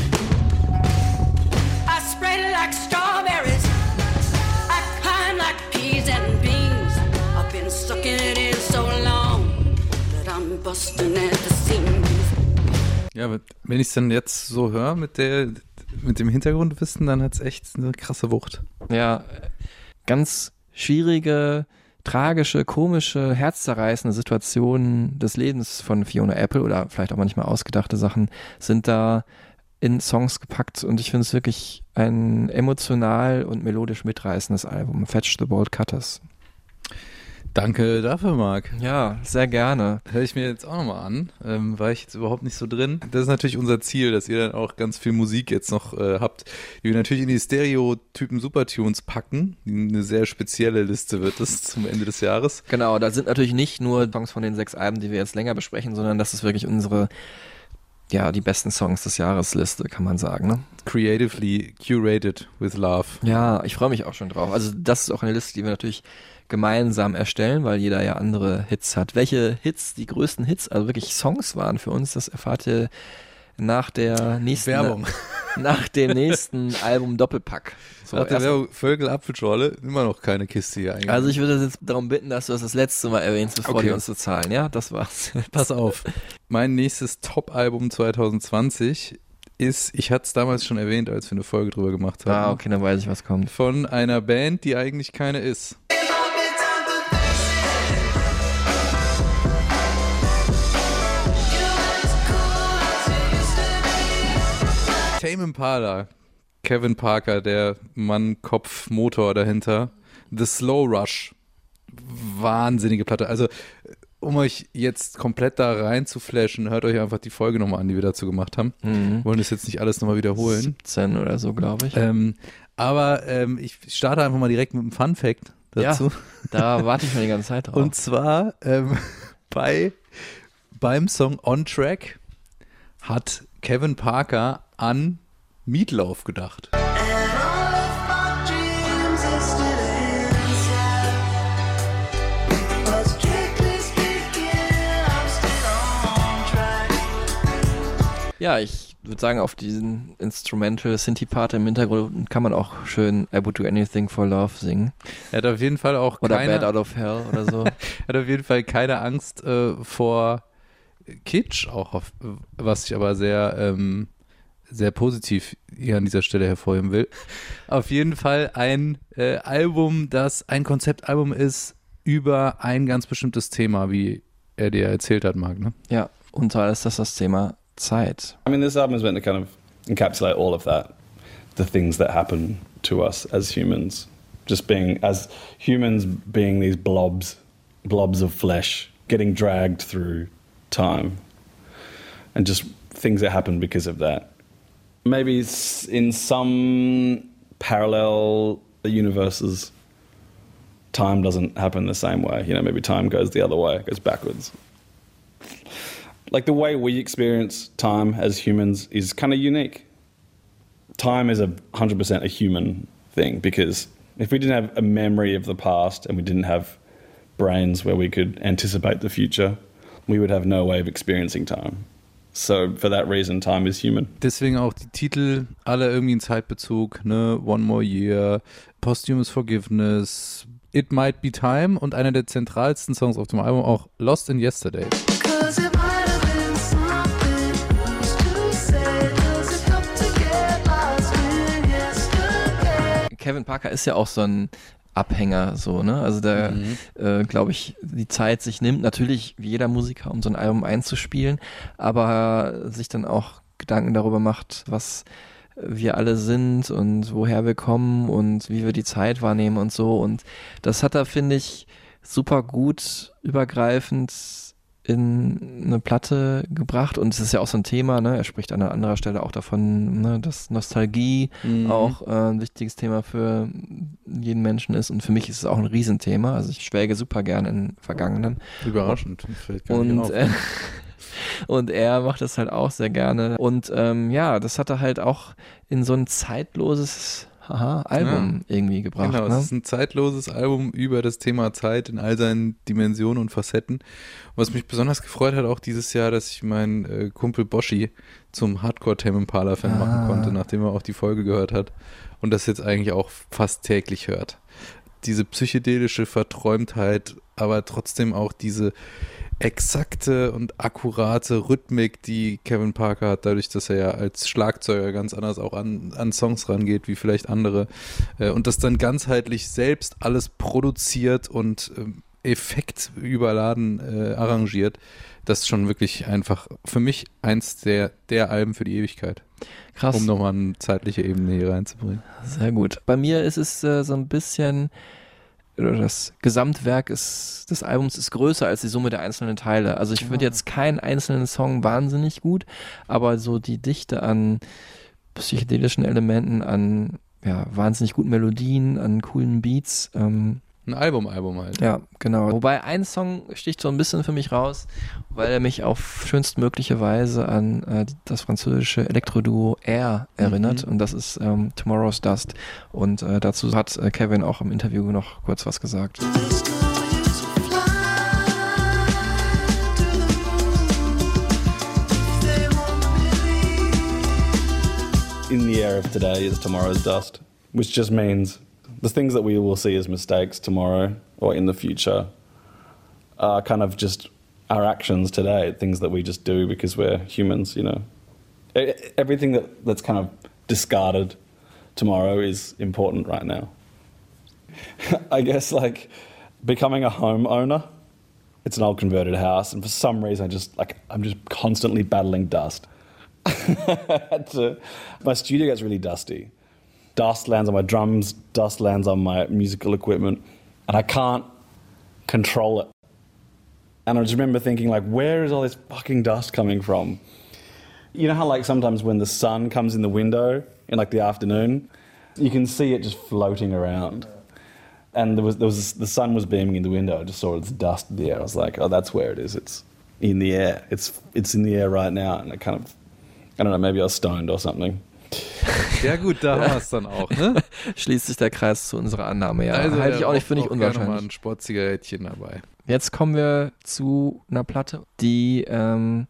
Busting. Ja, wenn ich es dann jetzt so höre mit mit dem Hintergrundwissen, dann hat es echt eine krasse Wucht. Ja, ganz schwierige, tragische, komische, herzzerreißende Situationen des Lebens von Fiona Apple oder vielleicht auch manchmal ausgedachte Sachen sind da in Songs gepackt und ich finde es wirklich ein emotional und melodisch mitreißendes Album. Fetch the Bolt Cutters. Danke dafür, Marc. Ja, sehr gerne. Höre ich mir jetzt auch nochmal an. Ähm, war ich jetzt überhaupt nicht so drin. Das ist natürlich unser Ziel, dass ihr dann auch ganz viel Musik jetzt noch äh, habt, die wir natürlich in die Stereotypen Supertunes packen. Eine sehr spezielle Liste wird das zum Ende des Jahres. Genau, da sind natürlich nicht nur Songs von den sechs Alben, die wir jetzt länger besprechen, sondern das ist wirklich unsere, ja, die besten Songs des Jahres Liste, kann man sagen. Ne? Creatively curated with love. Ja, ich freue mich auch schon drauf. Also das ist auch eine Liste, die wir natürlich gemeinsam erstellen, weil jeder ja andere Hits hat. Welche Hits, die größten Hits, also wirklich Songs waren für uns, das erfahrt ihr nach der nächsten Werbung. nach dem nächsten Album Doppelpack. So, Nach der Werbung Vögel Apfelschorle immer noch keine Kiste hier eigentlich. also ich würde jetzt darum bitten, dass du das das letzte Mal erwähnst, bevor Okay. die uns bezahlen. Ja, das war's. Pass auf. Mein nächstes Top-Album 2020 ist, ich hatte es damals schon erwähnt, als wir eine Folge drüber gemacht haben. Ah, okay, dann weiß ich, was kommt. Von einer Band, die eigentlich keine ist. Tame Impala, Kevin Parker, der Mann, Kopf, Motor dahinter. The Slow Rush. Wahnsinnige Platte. Also, um euch jetzt komplett da rein zu flashen, hört euch einfach die Folge nochmal an, die wir dazu gemacht haben. Mhm. Wollen das jetzt nicht alles nochmal wiederholen. 17 oder so, glaube ich. Ähm, aber ähm, ich starte einfach mal direkt mit einem Fun Fact dazu. Da warte ich schon die ganze Zeit drauf. Und zwar ähm, bei, beim Song On Track hat Kevin Parker an Meatloaf gedacht. Ja, ich würde sagen, auf diesen Instrumental Synthie-Part im Hintergrund kann man auch schön I Would Do Anything for Love singen. Er hat auf jeden Fall auch Oder keine, Bad Out of Hell oder so. er hat auf jeden Fall keine Angst äh, vor Kitsch, auch auf, was ich aber sehr, ähm, sehr positiv hier an dieser Stelle hervorheben will. Auf jeden Fall ein äh, Album, das ein Konzeptalbum ist über ein ganz bestimmtes Thema, wie er dir erzählt hat, Marc. Ne? ja, und zwar ist das das Thema Zeit. I mean, this album is meant to kind of encapsulate all of that, the things that happen to us as humans, just being as humans being these blobs, blobs of flesh, getting dragged through time, and just things that happen because of that. Maybe in some parallel universes, time doesn't happen the same way. You know, maybe time goes the other way, goes backwards like the way we experience time as humans is kind of unique. Time is a 100% a human thing because if we didn't have a memory of the past and we didn't have brains where we could anticipate the future, we would have no way of experiencing time. So for that reason, time is human. Deswegen auch die Titel, alle irgendwie einen Zeitbezug, ne? One More Year, Posthumous Forgiveness, It Might Be Time und einer der zentralsten Songs auf dem Album auch Lost in Yesterday. Kevin Parker ist ja auch so ein Abhänger, so, ne? Also der, Mhm. äh, glaube ich, die Zeit sich nimmt, natürlich wie jeder Musiker, um so ein Album einzuspielen, aber sich dann auch Gedanken darüber macht, was wir alle sind und woher wir kommen und wie wir die Zeit wahrnehmen und so. Und das hat er, finde ich, super gut übergreifend in eine Platte gebracht und es ist ja auch so ein Thema, ne? Er spricht an anderer Stelle auch davon, ne, dass Nostalgie Mhm. auch äh, ein wichtiges Thema für jeden Menschen ist und für mich ist es auch ein Riesenthema. Also ich schwelge super gern in Vergangenen. Überraschend. Und, äh, und er macht das halt auch sehr gerne. Und ähm, ja, das hat er halt auch in so ein zeitloses haha, Album irgendwie gebracht. Genau, ne? es ist ein zeitloses Album über das Thema Zeit in all seinen Dimensionen und Facetten. Was mich besonders gefreut hat auch dieses Jahr, dass ich meinen äh, Kumpel Boschi zum Hardcore Tame Impala Fan Ah. machen konnte, nachdem er auch die Folge gehört hat und das jetzt eigentlich auch fast täglich hört. Diese psychedelische Verträumtheit, aber trotzdem auch diese exakte und akkurate Rhythmik, die Kevin Parker hat, dadurch, dass er ja als Schlagzeuger ganz anders auch an, an Songs rangeht, wie vielleicht andere. Äh, und das dann ganzheitlich selbst alles produziert und ähm, Effekt überladen äh, arrangiert. Das ist schon wirklich einfach für mich eins der, der Alben für die Ewigkeit. Krass. Um nochmal eine zeitliche Ebene hier reinzubringen. Sehr gut. Bei mir ist es äh, so ein bisschen, das Gesamtwerk ist, des Albums ist größer als die Summe der einzelnen Teile. Also ich finde jetzt keinen einzelnen Song wahnsinnig gut, aber so die Dichte an psychedelischen Elementen, an ja, wahnsinnig guten Melodien, an coolen Beats. Ähm, Ein Album-Album halt. ja, genau. Wobei ein Song sticht so ein bisschen für mich raus, weil er mich auf schönstmögliche Weise an äh, das französische Elektroduo Air erinnert. Mhm. Und das ist ähm, Tomorrow's Dust. Und äh, dazu hat äh, Kevin auch im Interview noch kurz was gesagt. in the air of today is tomorrow's dust, which just means the things that we will see as mistakes tomorrow or in the future are kind of just our actions today, things that we just do because we're humans, you know. Everything that, that's kind of discarded tomorrow is important right now. I guess like becoming a homeowner, it's an old converted house, and for some reason I just like I'm just constantly battling dust. to, my studio gets really dusty. Dust lands on my drums, dust lands on my musical equipment, and I can't control it. And I just remember thinking, like, where is all this fucking dust coming from? You know how, like, sometimes when the sun comes in the window in like the afternoon, you can see it just floating around. And there was, there was the sun was beaming in the window. I just saw this dust in the air. I was like, oh, that's where it is. It's in the air. It's it's in the air right now. And I kind of, I don't know, maybe I was stoned or something. Ja gut, da haben wir es dann auch, ne? Schließt sich der Kreis zu unserer Annahme, ja. Also, Halte ich auch nicht für nicht auch gerne mal unwahrscheinlich. ein Sportzigarettchen dabei. Jetzt kommen wir zu einer Platte, die, ähm,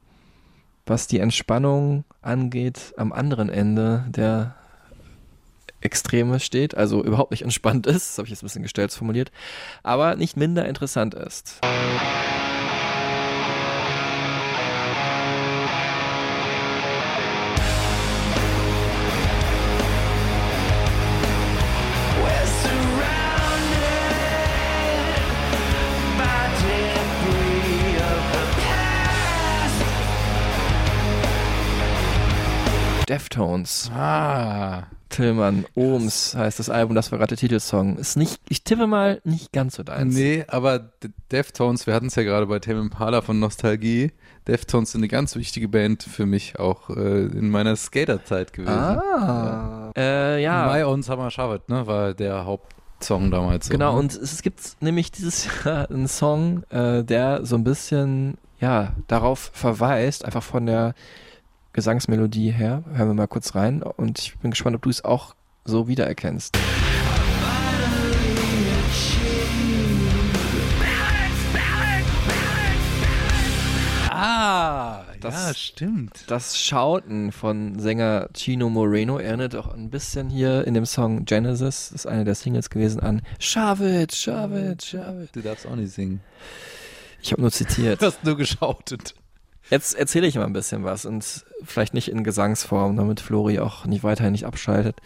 was die Entspannung angeht, am anderen Ende der Extreme steht, also überhaupt nicht entspannt ist, das habe ich jetzt ein bisschen gestellt formuliert, aber nicht minder interessant ist. Deftones. Ah. Tillmann, Ohms heißt das Album, das war gerade der Titelsong. Ist nicht, ich tippe mal, nicht ganz so deins. Nee, aber Deftones, wir hatten es ja gerade bei Tame Impala von Nostalgie. Deftones sind eine ganz wichtige Band für mich, auch äh, in meiner Skaterzeit gewesen. Ah. Äh, ja. My Own Summer Shovet, ne, war der Hauptsong damals. so, Genau, ne? und es gibt nämlich dieses Jahr einen Song, äh, der so ein bisschen, ja, darauf verweist, einfach von der Gesangsmelodie her. Hören wir mal kurz rein und ich bin gespannt, ob du es auch so wiedererkennst. Ah, Das- ja, stimmt. Das Schauten von Sänger Chino Moreno erinnert auch ein bisschen hier in dem Song Genesis, das ist eine der Singles gewesen, an Shove it, shove it, shove it. Du darfst auch nicht singen. Ich habe nur zitiert. Du hast nur geschautet. Jetzt erzähle ich mal ein bisschen was und vielleicht nicht in Gesangsform, damit Flori auch nicht weiterhin nicht abschaltet.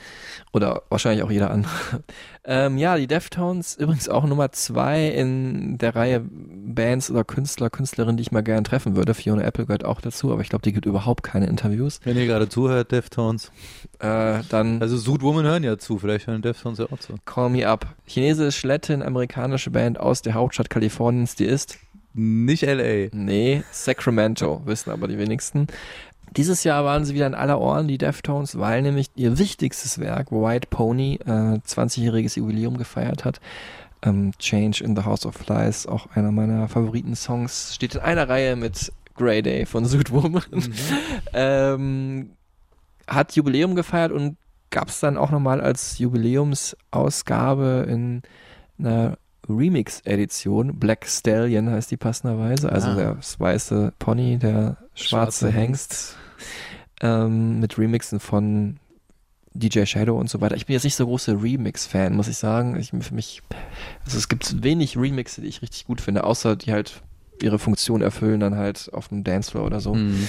Oder wahrscheinlich auch jeder andere. Ähm, ja, die Deftones, übrigens auch Nummer zwei in der Reihe Bands oder Künstler, Künstlerinnen, die ich mal gern treffen würde. Fiona Apple gehört auch dazu, aber ich glaube, die gibt überhaupt keine Interviews. Wenn ihr gerade zuhört, Deftones. Äh, dann Also Sudwoman hören ja zu, vielleicht hören Deftones ja auch zu. Call Me Up. Chinesisch Latin, amerikanische Band aus der Hauptstadt Kaliforniens, die ist Nicht L.A. Nee, Sacramento, wissen aber die wenigsten. Dieses Jahr waren sie wieder in aller Ohren, die Deftones, weil nämlich ihr wichtigstes Werk, White Pony, äh, 20-jähriges Jubiläum gefeiert hat. Ähm, Change in the House of Flies, auch einer meiner Favoriten-Songs, steht in einer Reihe mit Grey Day von Sudwoman. ähm, hat Jubiläum gefeiert und gab es dann auch nochmal als Jubiläumsausgabe in einer Remix-Edition. Black Stallion heißt die passenderweise. Also Ah. das weiße Pony, der schwarze, Schwarze Hengst. Ähm, mit Remixen von DJ Shadow und so weiter. Ich bin jetzt nicht so großer Remix-Fan, muss ich sagen. Ich, für mich, also es gibt wenig Remixe, die ich richtig gut finde, außer die halt ihre Funktion erfüllen, dann halt auf dem Dancefloor oder so. Mhm.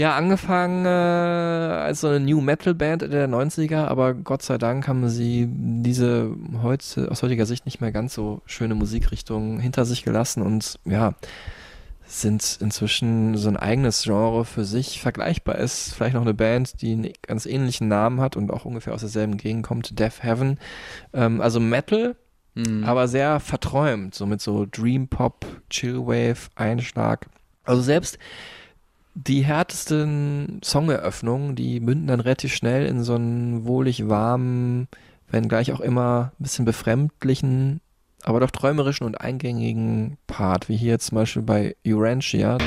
Ja, angefangen äh, als so eine New Metal Band in der 90er, aber Gott sei Dank haben sie diese heute, aus heutiger Sicht nicht mehr ganz so schöne Musikrichtung hinter sich gelassen und ja, sind inzwischen so ein eigenes Genre für sich vergleichbar ist. Vielleicht noch eine Band, die einen ganz ähnlichen Namen hat und auch ungefähr aus derselben Gegend kommt, Death Heaven. Ähm, also Metal, Mhm. aber sehr verträumt, so mit so Dream Pop, Chillwave, Einschlag. Also selbst die härtesten Songeröffnungen, die münden dann relativ schnell in so einen wohlig warmen, wenn gleich auch immer ein bisschen befremdlichen, aber doch träumerischen und eingängigen Part, wie hier zum Beispiel bei Urantia.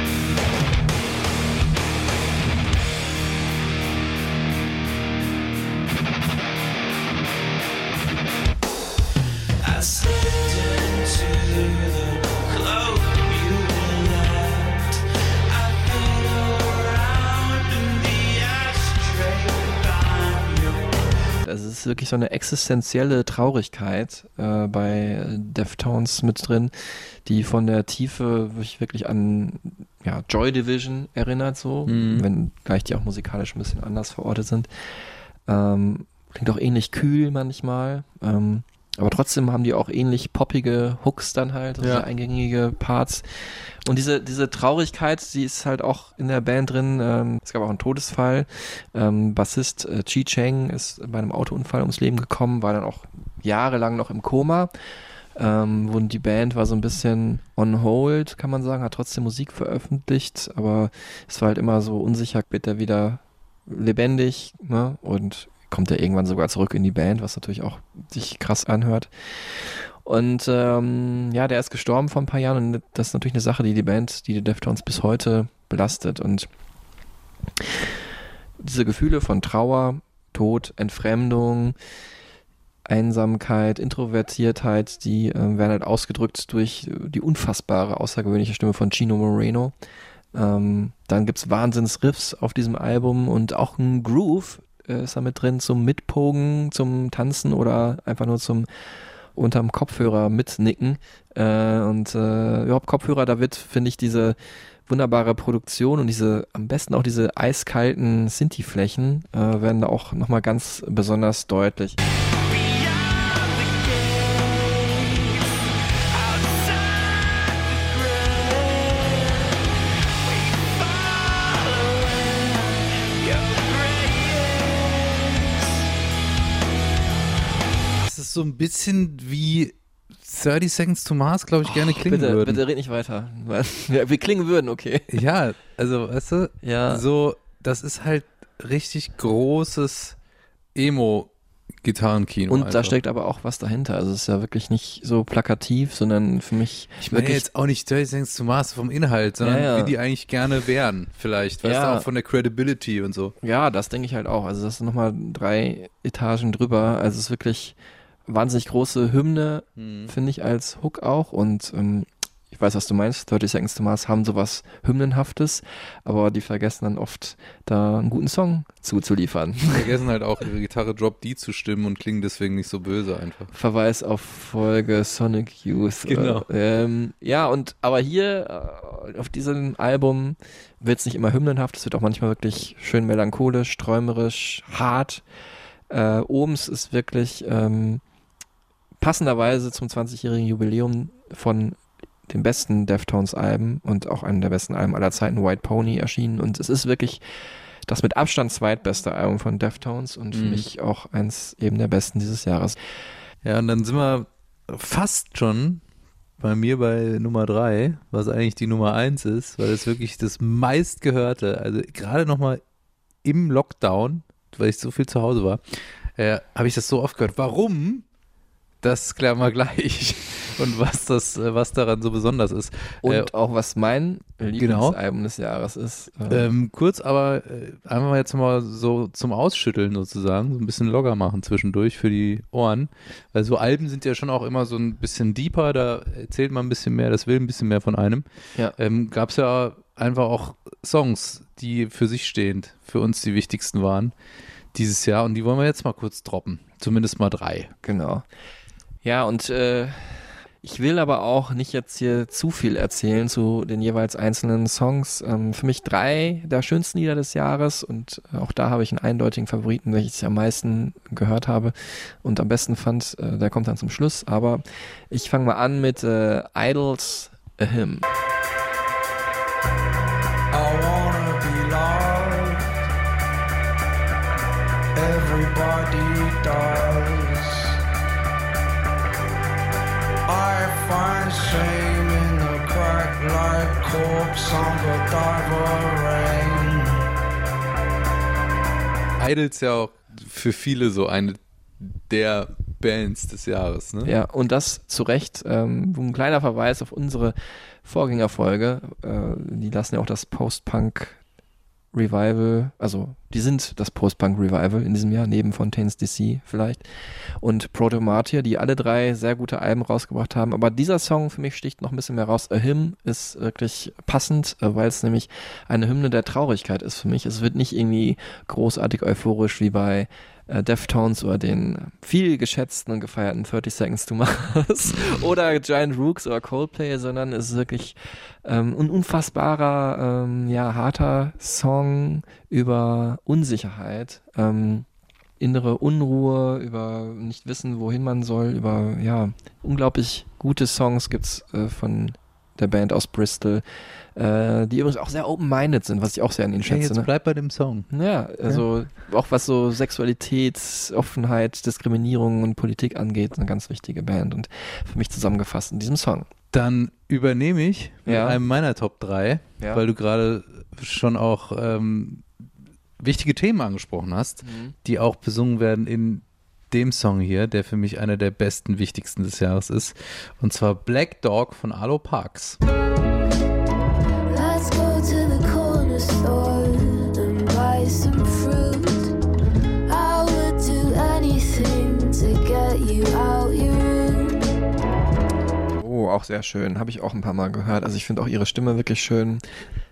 Ist wirklich so eine existenzielle Traurigkeit äh, bei Deftones mit drin, die von der Tiefe wirklich, wirklich an ja, Joy Division erinnert, so, Mhm. wenn gleich die auch musikalisch ein bisschen anders verortet sind. Ähm, klingt auch ähnlich kühl manchmal. Ähm, aber trotzdem haben die auch ähnlich poppige Hooks dann halt, also Ja. eingängige Parts. Und diese, diese Traurigkeit, die ist halt auch in der Band drin. Ähm, es gab auch einen Todesfall. Ähm, Bassist äh, Chi Cheng ist bei einem Autounfall ums Leben gekommen, war dann auch jahrelang noch im Koma. Ähm, und die Band war so ein bisschen on hold, kann man sagen, hat trotzdem Musik veröffentlicht, aber es war halt immer so unsicher, wird er wieder lebendig, ne? Und kommt er irgendwann sogar zurück in die Band, was natürlich auch sich krass anhört. Und ähm, ja, der ist gestorben vor ein paar Jahren und das ist natürlich eine Sache, die die Band, die die Deftones bis heute belastet. Und diese Gefühle von Trauer, Tod, Entfremdung, Einsamkeit, Introvertiertheit, die äh, werden halt ausgedrückt durch die unfassbare, außergewöhnliche Stimme von Chino Moreno. Ähm, dann Wahnsinnsriffs auf diesem Album und auch ein Groove äh, ist da mit drin zum Mitpogen, zum Tanzen oder einfach nur zum unterm Kopfhörer mitnicken. Äh, und äh, überhaupt Kopfhörer, da wird, finde ich, diese wunderbare Produktion und diese, am besten auch diese eiskalten Sinti-Flächen äh, werden da auch nochmal ganz besonders deutlich. So ein bisschen wie 30 Seconds to Mars, glaube ich, gerne klingen bitte, würden. bitte red nicht weiter. Wir klingen würden, okay. Ja, also, weißt du, Ja. so, das ist halt richtig großes Emo-Gitarrenkino. Und da einfach. steckt aber auch was dahinter. Also es ist ja wirklich nicht so plakativ, sondern für mich Ich meine jetzt auch nicht 30 Seconds to Mars vom Inhalt, sondern Ja, ja. wie die eigentlich gerne wären, vielleicht. Weißt Ja. du, auch von der Credibility und so. Ja, das denke ich halt auch. Also das ist nochmal drei Etagen drüber. Also es ist wirklich wahnsinnig große Hymne, Hm. finde ich, als Hook auch. Und ähm, ich weiß, was du meinst, 30 Seconds to Mars haben sowas Hymnenhaftes, aber die vergessen dann oft, da einen guten Song zuzuliefern. Die vergessen halt auch, ihre Gitarre Drop D zu stimmen und klingen deswegen nicht so böse einfach. Verweis auf Folge Sonic Youth. Genau. Ähm, ja, und aber hier äh, auf diesem Album wird es nicht immer hymnenhaft, es wird auch manchmal wirklich schön melancholisch, träumerisch, hart. Äh, Ohms ist wirklich ähm, passenderweise zum 20-jährigen Jubiläum von den besten Deftones-Alben und auch einem der besten Alben aller Zeiten, White Pony, erschienen. Und es ist wirklich das mit Abstand zweitbeste Album von Deftones und für Mhm. mich auch eins eben der besten dieses Jahres. Ja, und dann sind wir fast schon bei mir bei Nummer drei, was eigentlich die Nummer eins ist, weil es wirklich das meistgehörte, also gerade nochmal im Lockdown, weil ich so viel zu Hause war, äh, habe ich das so oft gehört. Warum? Das klären wir gleich. Und was das, äh, was daran so besonders ist. Und Äh, auch was mein Lieblingsalbum des Jahres ist. Äh, ähm, kurz, aber äh, einfach jetzt mal so zum Ausschütteln sozusagen, so ein bisschen locker machen zwischendurch für die Ohren. Weil so Alben sind ja schon auch immer so ein bisschen deeper, da erzählt man ein bisschen mehr, das will ein bisschen mehr von einem. Ja. Ähm, Gab es ja einfach auch Songs, die für sich stehend für uns die wichtigsten waren dieses Jahr und die wollen wir jetzt mal kurz droppen. Zumindest mal drei. Genau. Ja, und äh, ich will aber auch nicht jetzt hier zu viel erzählen zu den jeweils einzelnen Songs. Ähm, für mich drei der schönsten Lieder des Jahres und äh, auch da habe ich einen eindeutigen Favoriten, welchen ich am meisten gehört habe und am besten fand. Äh, der kommt dann zum Schluss. Aber ich fange mal an mit äh, Idols A Hymn. Shame in the crack like corpse on Godiva rain. Idols ja auch für viele so eine der Bands des Jahres, ne? Ja, und das zu Recht. Ähm, ein kleiner Verweis auf unsere Vorgängerfolge. Äh, die lassen ja auch das Post-Punk Revival, also die sind das Post-Punk Revival in diesem Jahr, neben Fontaines DC vielleicht. Und Proto Martyr, die alle drei sehr gute Alben rausgebracht haben. Aber dieser Song für mich sticht noch ein bisschen mehr raus. A Hymn ist wirklich passend, äh, weil es nämlich eine Hymne der Traurigkeit ist für mich. Es wird nicht irgendwie großartig euphorisch wie bei äh, Deftones oder den viel geschätzten und gefeierten 30 Seconds to Mars oder Giant Rooks oder Coldplay, sondern es ist wirklich ähm, ein unfassbarer, ähm, ja, harter Song über Unsicherheit, ähm, innere Unruhe, über nicht wissen, wohin man soll, über, ja, unglaublich gute Songs gibt's äh, von der Band aus Bristol, äh, die übrigens auch sehr open-minded sind, was ich auch sehr an ihnen Hey, schätze. jetzt ne? bleib bei dem Song. Ja, also auch was so Sexualität, Offenheit, Diskriminierung und Politik angeht, eine ganz wichtige Band und für mich zusammengefasst in diesem Song. Dann übernehme ich mit Ja. einem meiner Top 3, Ja. weil du gerade schon auch ähm, wichtige Themen angesprochen hast, Mhm. die auch besungen werden in dem Song hier, der für mich einer der besten, wichtigsten des Jahres ist. Und zwar Black Dog von Arlo Parks. Let's go to the corner store and buy some fruit. I would do anything to get you out your room. Oh, auch sehr schön. Habe ich auch ein paar Mal gehört. Also ich finde auch ihre Stimme wirklich schön.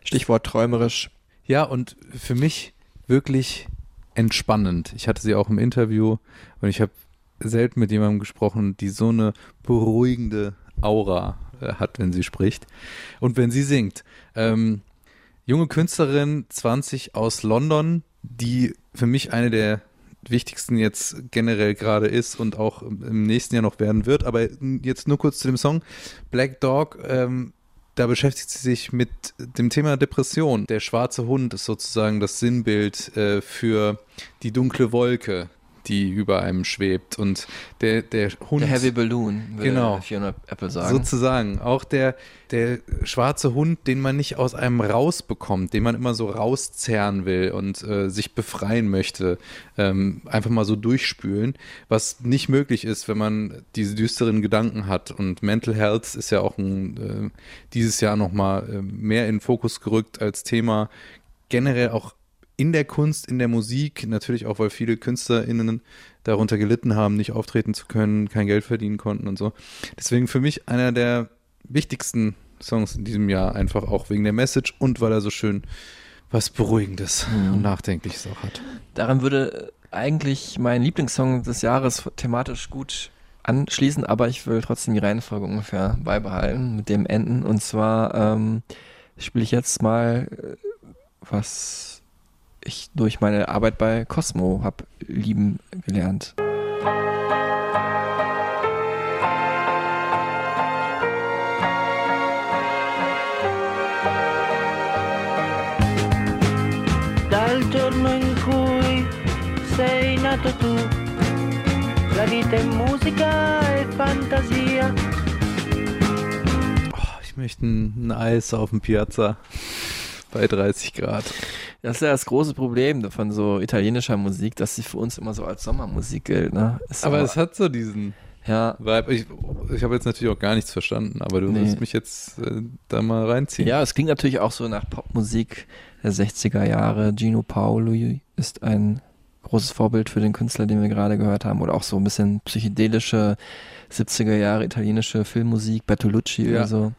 Stichwort träumerisch. Ja, und für mich wirklich entspannend. Ich hatte sie auch im Interview und ich habe selten mit jemandem gesprochen, die so eine beruhigende Aura äh, hat, wenn sie spricht und wenn sie singt. Ähm, junge Künstlerin, 20 aus London, die für mich eine der wichtigsten jetzt generell gerade ist und auch im nächsten Jahr noch werden wird. Aber jetzt nur kurz zu dem Song. Black Dog, ähm, da beschäftigt sie sich mit dem Thema Depression. Der schwarze Hund ist sozusagen das Sinnbild äh, für die dunkle Wolke, die über einem schwebt. Und der, der Hund. Der Heavy Balloon, würde Genau. Fiona Apple sagen. Sozusagen. Auch der, der schwarze Hund, den man nicht aus einem rausbekommt, den man immer so rauszerren will und äh, sich befreien möchte, ähm, einfach mal so durchspülen, was nicht möglich ist, wenn man diese düsteren Gedanken hat. Und Mental Health ist ja auch ein, äh, dieses Jahr nochmal äh, mehr in den Fokus gerückt als Thema. Generell auch in der Kunst, in der Musik, natürlich auch, weil viele KünstlerInnen darunter gelitten haben, nicht auftreten zu können, kein Geld verdienen konnten und so. Deswegen für mich einer der wichtigsten Songs in diesem Jahr, einfach auch wegen der Message und weil er so schön was Beruhigendes Mhm. und Nachdenkliches auch hat. Daran würde eigentlich mein Lieblingssong des Jahres thematisch gut anschließen, aber ich will trotzdem die Reihenfolge ungefähr beibehalten, mit dem enden. Und zwar ähm, spiele ich jetzt mal, äh, was ich durch meine Arbeit bei Cosmo habe lieben gelernt. Dal giorno in cui sei nato tu, la vita è musica e fantasia. Ich möchte ein, ein Eis auf dem Piazza bei 30 Grad. Das ist ja das große Problem von so italienischer Musik, dass sie für uns immer so als Sommermusik gilt. Ne? Ist Aber es hat so diesen ja. Vibe. Ich, ich habe jetzt natürlich auch gar nichts verstanden, aber du Nee. musst mich jetzt äh, da mal reinziehen. Ja, es klingt natürlich auch so nach Popmusik der 60er Jahre. Gino Paoli ist ein großes Vorbild für den Künstler, den wir gerade gehört haben. Oder auch so ein bisschen psychedelische 70er Jahre italienische Filmmusik, Bertolucci Ja. oder so.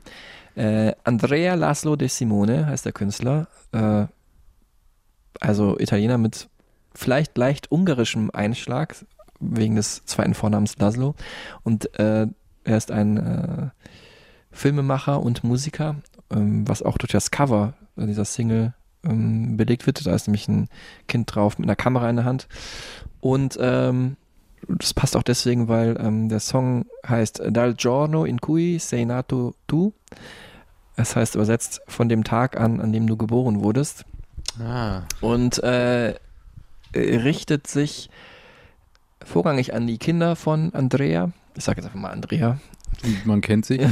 Äh, Andrea Laszlo De Simone heißt der Künstler. Äh, also Italiener mit vielleicht leicht ungarischem Einschlag, wegen des zweiten Vornamens Laszlo. Und äh, er ist ein äh, Filmemacher und Musiker, ähm, was auch durch das Cover dieser Single ähm, belegt wird. Da ist nämlich ein Kind drauf mit einer Kamera in der Hand. Und ähm, das passt auch deswegen, weil ähm, der Song heißt Dal giorno in cui sei nato tu. Es heißt übersetzt von dem Tag an, an dem du geboren wurdest. Ah. Und äh, richtet sich vorrangig an die Kinder von Andrea. Ich sage jetzt einfach mal Andrea. Man kennt sie.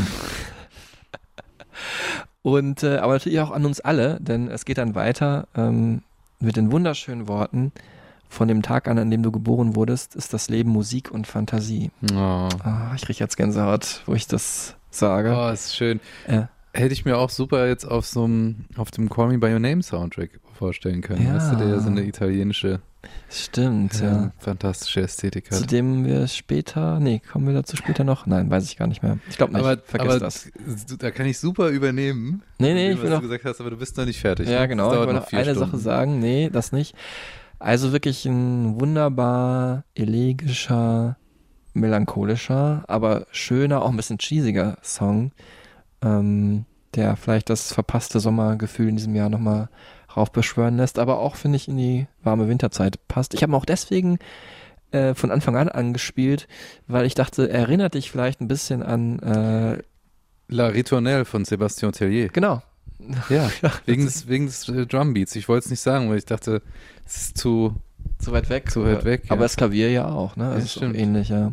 Und äh, aber natürlich auch an uns alle, denn es geht dann weiter ähm, mit den wunderschönen Worten. Von dem Tag an, an dem du geboren wurdest, ist das Leben Musik und Fantasie. Oh. Ah, ich kriege jetzt Gänsehaut, wo ich das sage. Oh, ist schön. Ja. Hätte ich mir auch super jetzt auf so einem, auf dem Call Me By Your Name Soundtrack vorstellen können. Ja. Weißt du, der ja so eine italienische, Stimmt, ja. ja, fantastische Ästhetik Zu hat. dem wir später, nee, kommen wir dazu später noch? Nein, weiß ich gar nicht mehr. Ich glaube nicht, aber, vergiss aber das. da kann ich super übernehmen. Nee, nee, dem, ich will was noch- du gesagt hast, aber du bist noch nicht fertig. Ja, ne? genau. Ich wollte noch noch eine Stunden. Sache sagen. Nee, das nicht. Also wirklich ein wunderbar elegischer, melancholischer, aber schöner, auch ein bisschen cheesiger Song, ähm, der vielleicht das verpasste Sommergefühl in diesem Jahr nochmal raufbeschwören lässt, aber auch, finde ich, in die warme Winterzeit passt. Ich habe auch deswegen äh, von Anfang an angespielt, weil ich dachte, er erinnert dich vielleicht ein bisschen an äh, La Ritournelle von Sébastien Tellier. Genau. Ja, wegen des, wegen des äh, Drumbeats. Ich wollte es nicht sagen, weil ich dachte, es ist zu, zu weit weg. Zu weit weg. Aber ja. das Klavier ja auch, ne? Ja, Das ist auch stimmt. ähnlich, ja.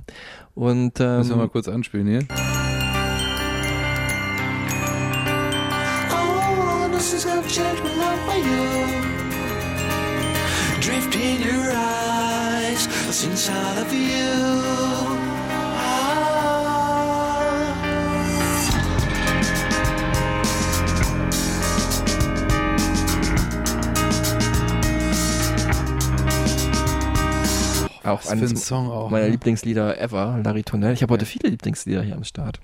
Und ähm, Müssen wir mal kurz anspielen hier. Auch Was eines Song auch, meiner ne? Lieblingslieder ever, Larry Tunnel. Ich habe heute viele Lieblingslieder hier am Start.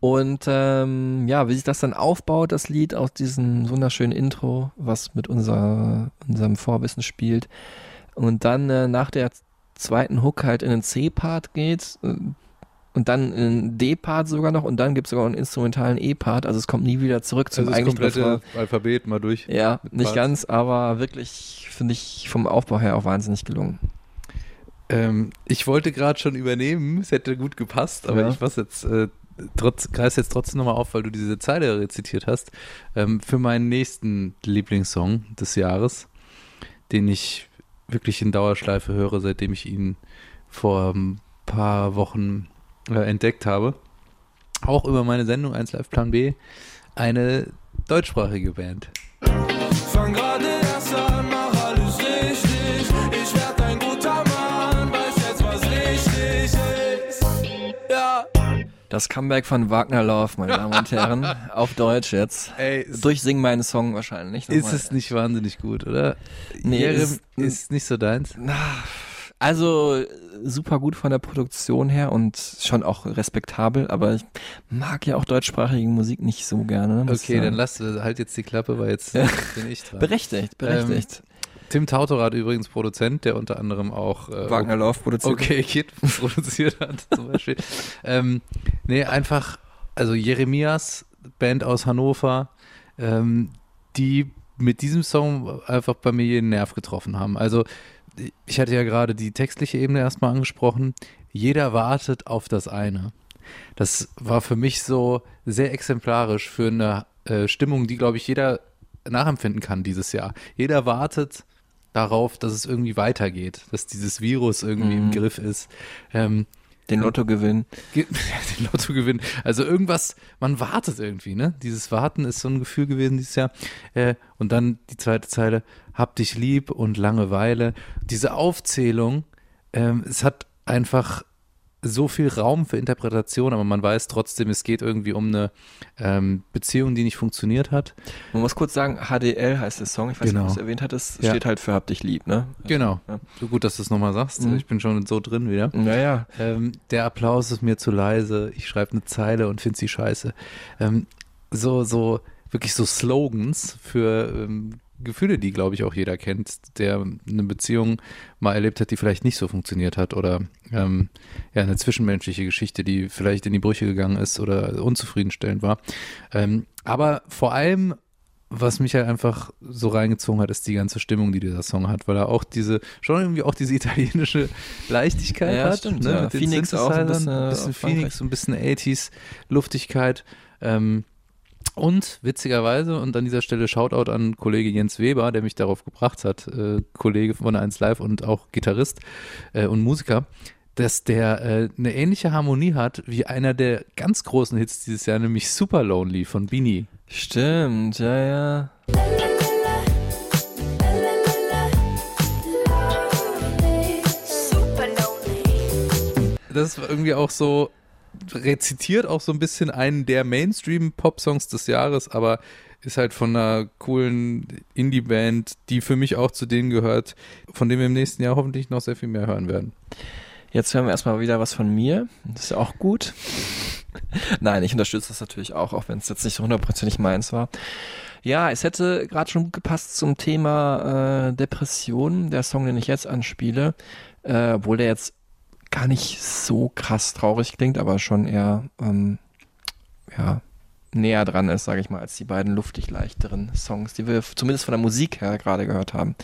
Und ähm, ja, wie sich das dann aufbaut, das Lied aus diesem wunderschönen Intro, was mit unser, unserem Vorwissen spielt. Und dann äh, nach der zweiten Hook halt in den C-Part geht äh, und dann in den D-Part sogar noch und dann gibt es sogar einen instrumentalen E-Part. Also es kommt nie wieder zurück zum Also das eigentlichen komplette. Alphabet mal durch. Ja, nicht Parts. ganz, aber wirklich, finde ich, vom Aufbau her auch wahnsinnig gelungen. Ähm, ich wollte gerade schon übernehmen, es hätte gut gepasst, aber Ja. ich was jetzt äh, trotz, greif jetzt trotzdem nochmal auf, weil du diese Zeile rezitiert hast, ähm, für meinen nächsten Lieblingssong des Jahres, den ich wirklich in Dauerschleife höre, seitdem ich ihn vor ein paar Wochen äh, entdeckt habe. Auch über meine Sendung 1 Live Plan B, eine deutschsprachige Band. Fang gerade erst an, mach alles richtig. Ich werd ein guter Mann, weiß jetzt, was richtig ist. Ja. Das Comeback von Wagner Love, meine Damen und Herren, auf Deutsch jetzt. Ey, Durch Sing meinen Song wahrscheinlich. Ist nochmal. es nicht wahnsinnig gut, oder? Nee, Jerem ist- ist nicht so deins. Na, Also super gut von der Produktion her und schon auch respektabel, aber ich mag ja auch deutschsprachige Musik nicht so gerne. Okay, dann lass äh, halt jetzt die Klappe, weil jetzt Ja. bin ich dran. Berechtigt, berechtigt. Ähm, Tim Tautorat übrigens Produzent, der unter anderem auch äh, Wagner Love produziert. Okay Kid produziert hat zum Beispiel. ähm, nee, einfach, also Jeremias, Band aus Hannover, ähm, die mit diesem Song einfach bei mir jeden Nerv getroffen haben. Also ich hatte ja gerade die textliche Ebene erstmal angesprochen. Jeder wartet auf das eine. Das war für mich so sehr exemplarisch für eine äh, Stimmung, die, glaube ich, jeder nachempfinden kann dieses Jahr. Jeder wartet darauf, dass es irgendwie weitergeht, dass dieses Virus irgendwie im Mhm. Griff ist. Ähm, Den Lottogewinn. Ge- Den Lottogewinn. Also irgendwas, man wartet irgendwie, ne? Dieses Warten ist so ein Gefühl gewesen dieses Jahr. Äh, und dann die zweite Zeile, hab dich lieb und Langeweile. Diese Aufzählung, ähm, es hat einfach so viel Raum für Interpretation, aber man weiß trotzdem, es geht irgendwie um eine ähm, Beziehung, die nicht funktioniert hat. Man muss kurz sagen, HDL heißt der Song, ich weiß Genau. nicht, ob du es erwähnt hattest, Ja. steht halt für Hab dich lieb, ne? Genau. Ja. So gut, dass du es nochmal sagst. Mhm. Ich bin schon so drin wieder. Naja. Ähm, der Applaus ist mir zu leise. Ich schreibe eine Zeile und finde sie scheiße. Ähm, so, so, wirklich so Slogans für ähm, Gefühle, die, glaube ich, auch jeder kennt, der eine Beziehung mal erlebt hat, die vielleicht nicht so funktioniert hat oder ähm, ja, eine zwischenmenschliche Geschichte, die vielleicht in die Brüche gegangen ist oder unzufriedenstellend war. Ähm, aber vor allem was mich halt einfach so reingezogen hat, ist die ganze Stimmung, die dieser Song hat, weil er auch diese, schon irgendwie auch diese italienische Leichtigkeit Ja, hat. stimmt, ne, ja. mit Phoenix auch ein bisschen, äh, bisschen aus Frankreich. Phoenix, so ein bisschen 80s Luftigkeit. Ähm, und witzigerweise, und an dieser Stelle Shoutout an Kollege Jens Weber, der mich darauf gebracht hat, äh, Kollege von 1 Live und auch Gitarrist äh, und Musiker, dass der äh, eine ähnliche Harmonie hat wie einer der ganz großen Hits dieses Jahr, nämlich Super Lonely von Beanie. Stimmt, ja, ja. das war irgendwie auch so rezitiert auch so ein bisschen einen der Mainstream-Pop-Songs des Jahres, aber ist halt von einer coolen Indie-Band, die für mich auch zu denen gehört, von dem wir im nächsten Jahr hoffentlich noch sehr viel mehr hören werden. Jetzt hören wir erstmal wieder was von mir. Das ist ja auch gut. Nein, ich unterstütze das natürlich auch, auch wenn es jetzt nicht so hundertprozentig meins war. Ja, es hätte gerade schon gut gepasst zum Thema äh, Depression, der Song, den ich jetzt anspiele, äh, obwohl der jetzt gar nicht so krass traurig klingt, aber schon eher ähm, ja, näher dran ist, sage ich mal, als die beiden luftig leichteren Songs, die wir zumindest von der Musik her gerade gehört haben.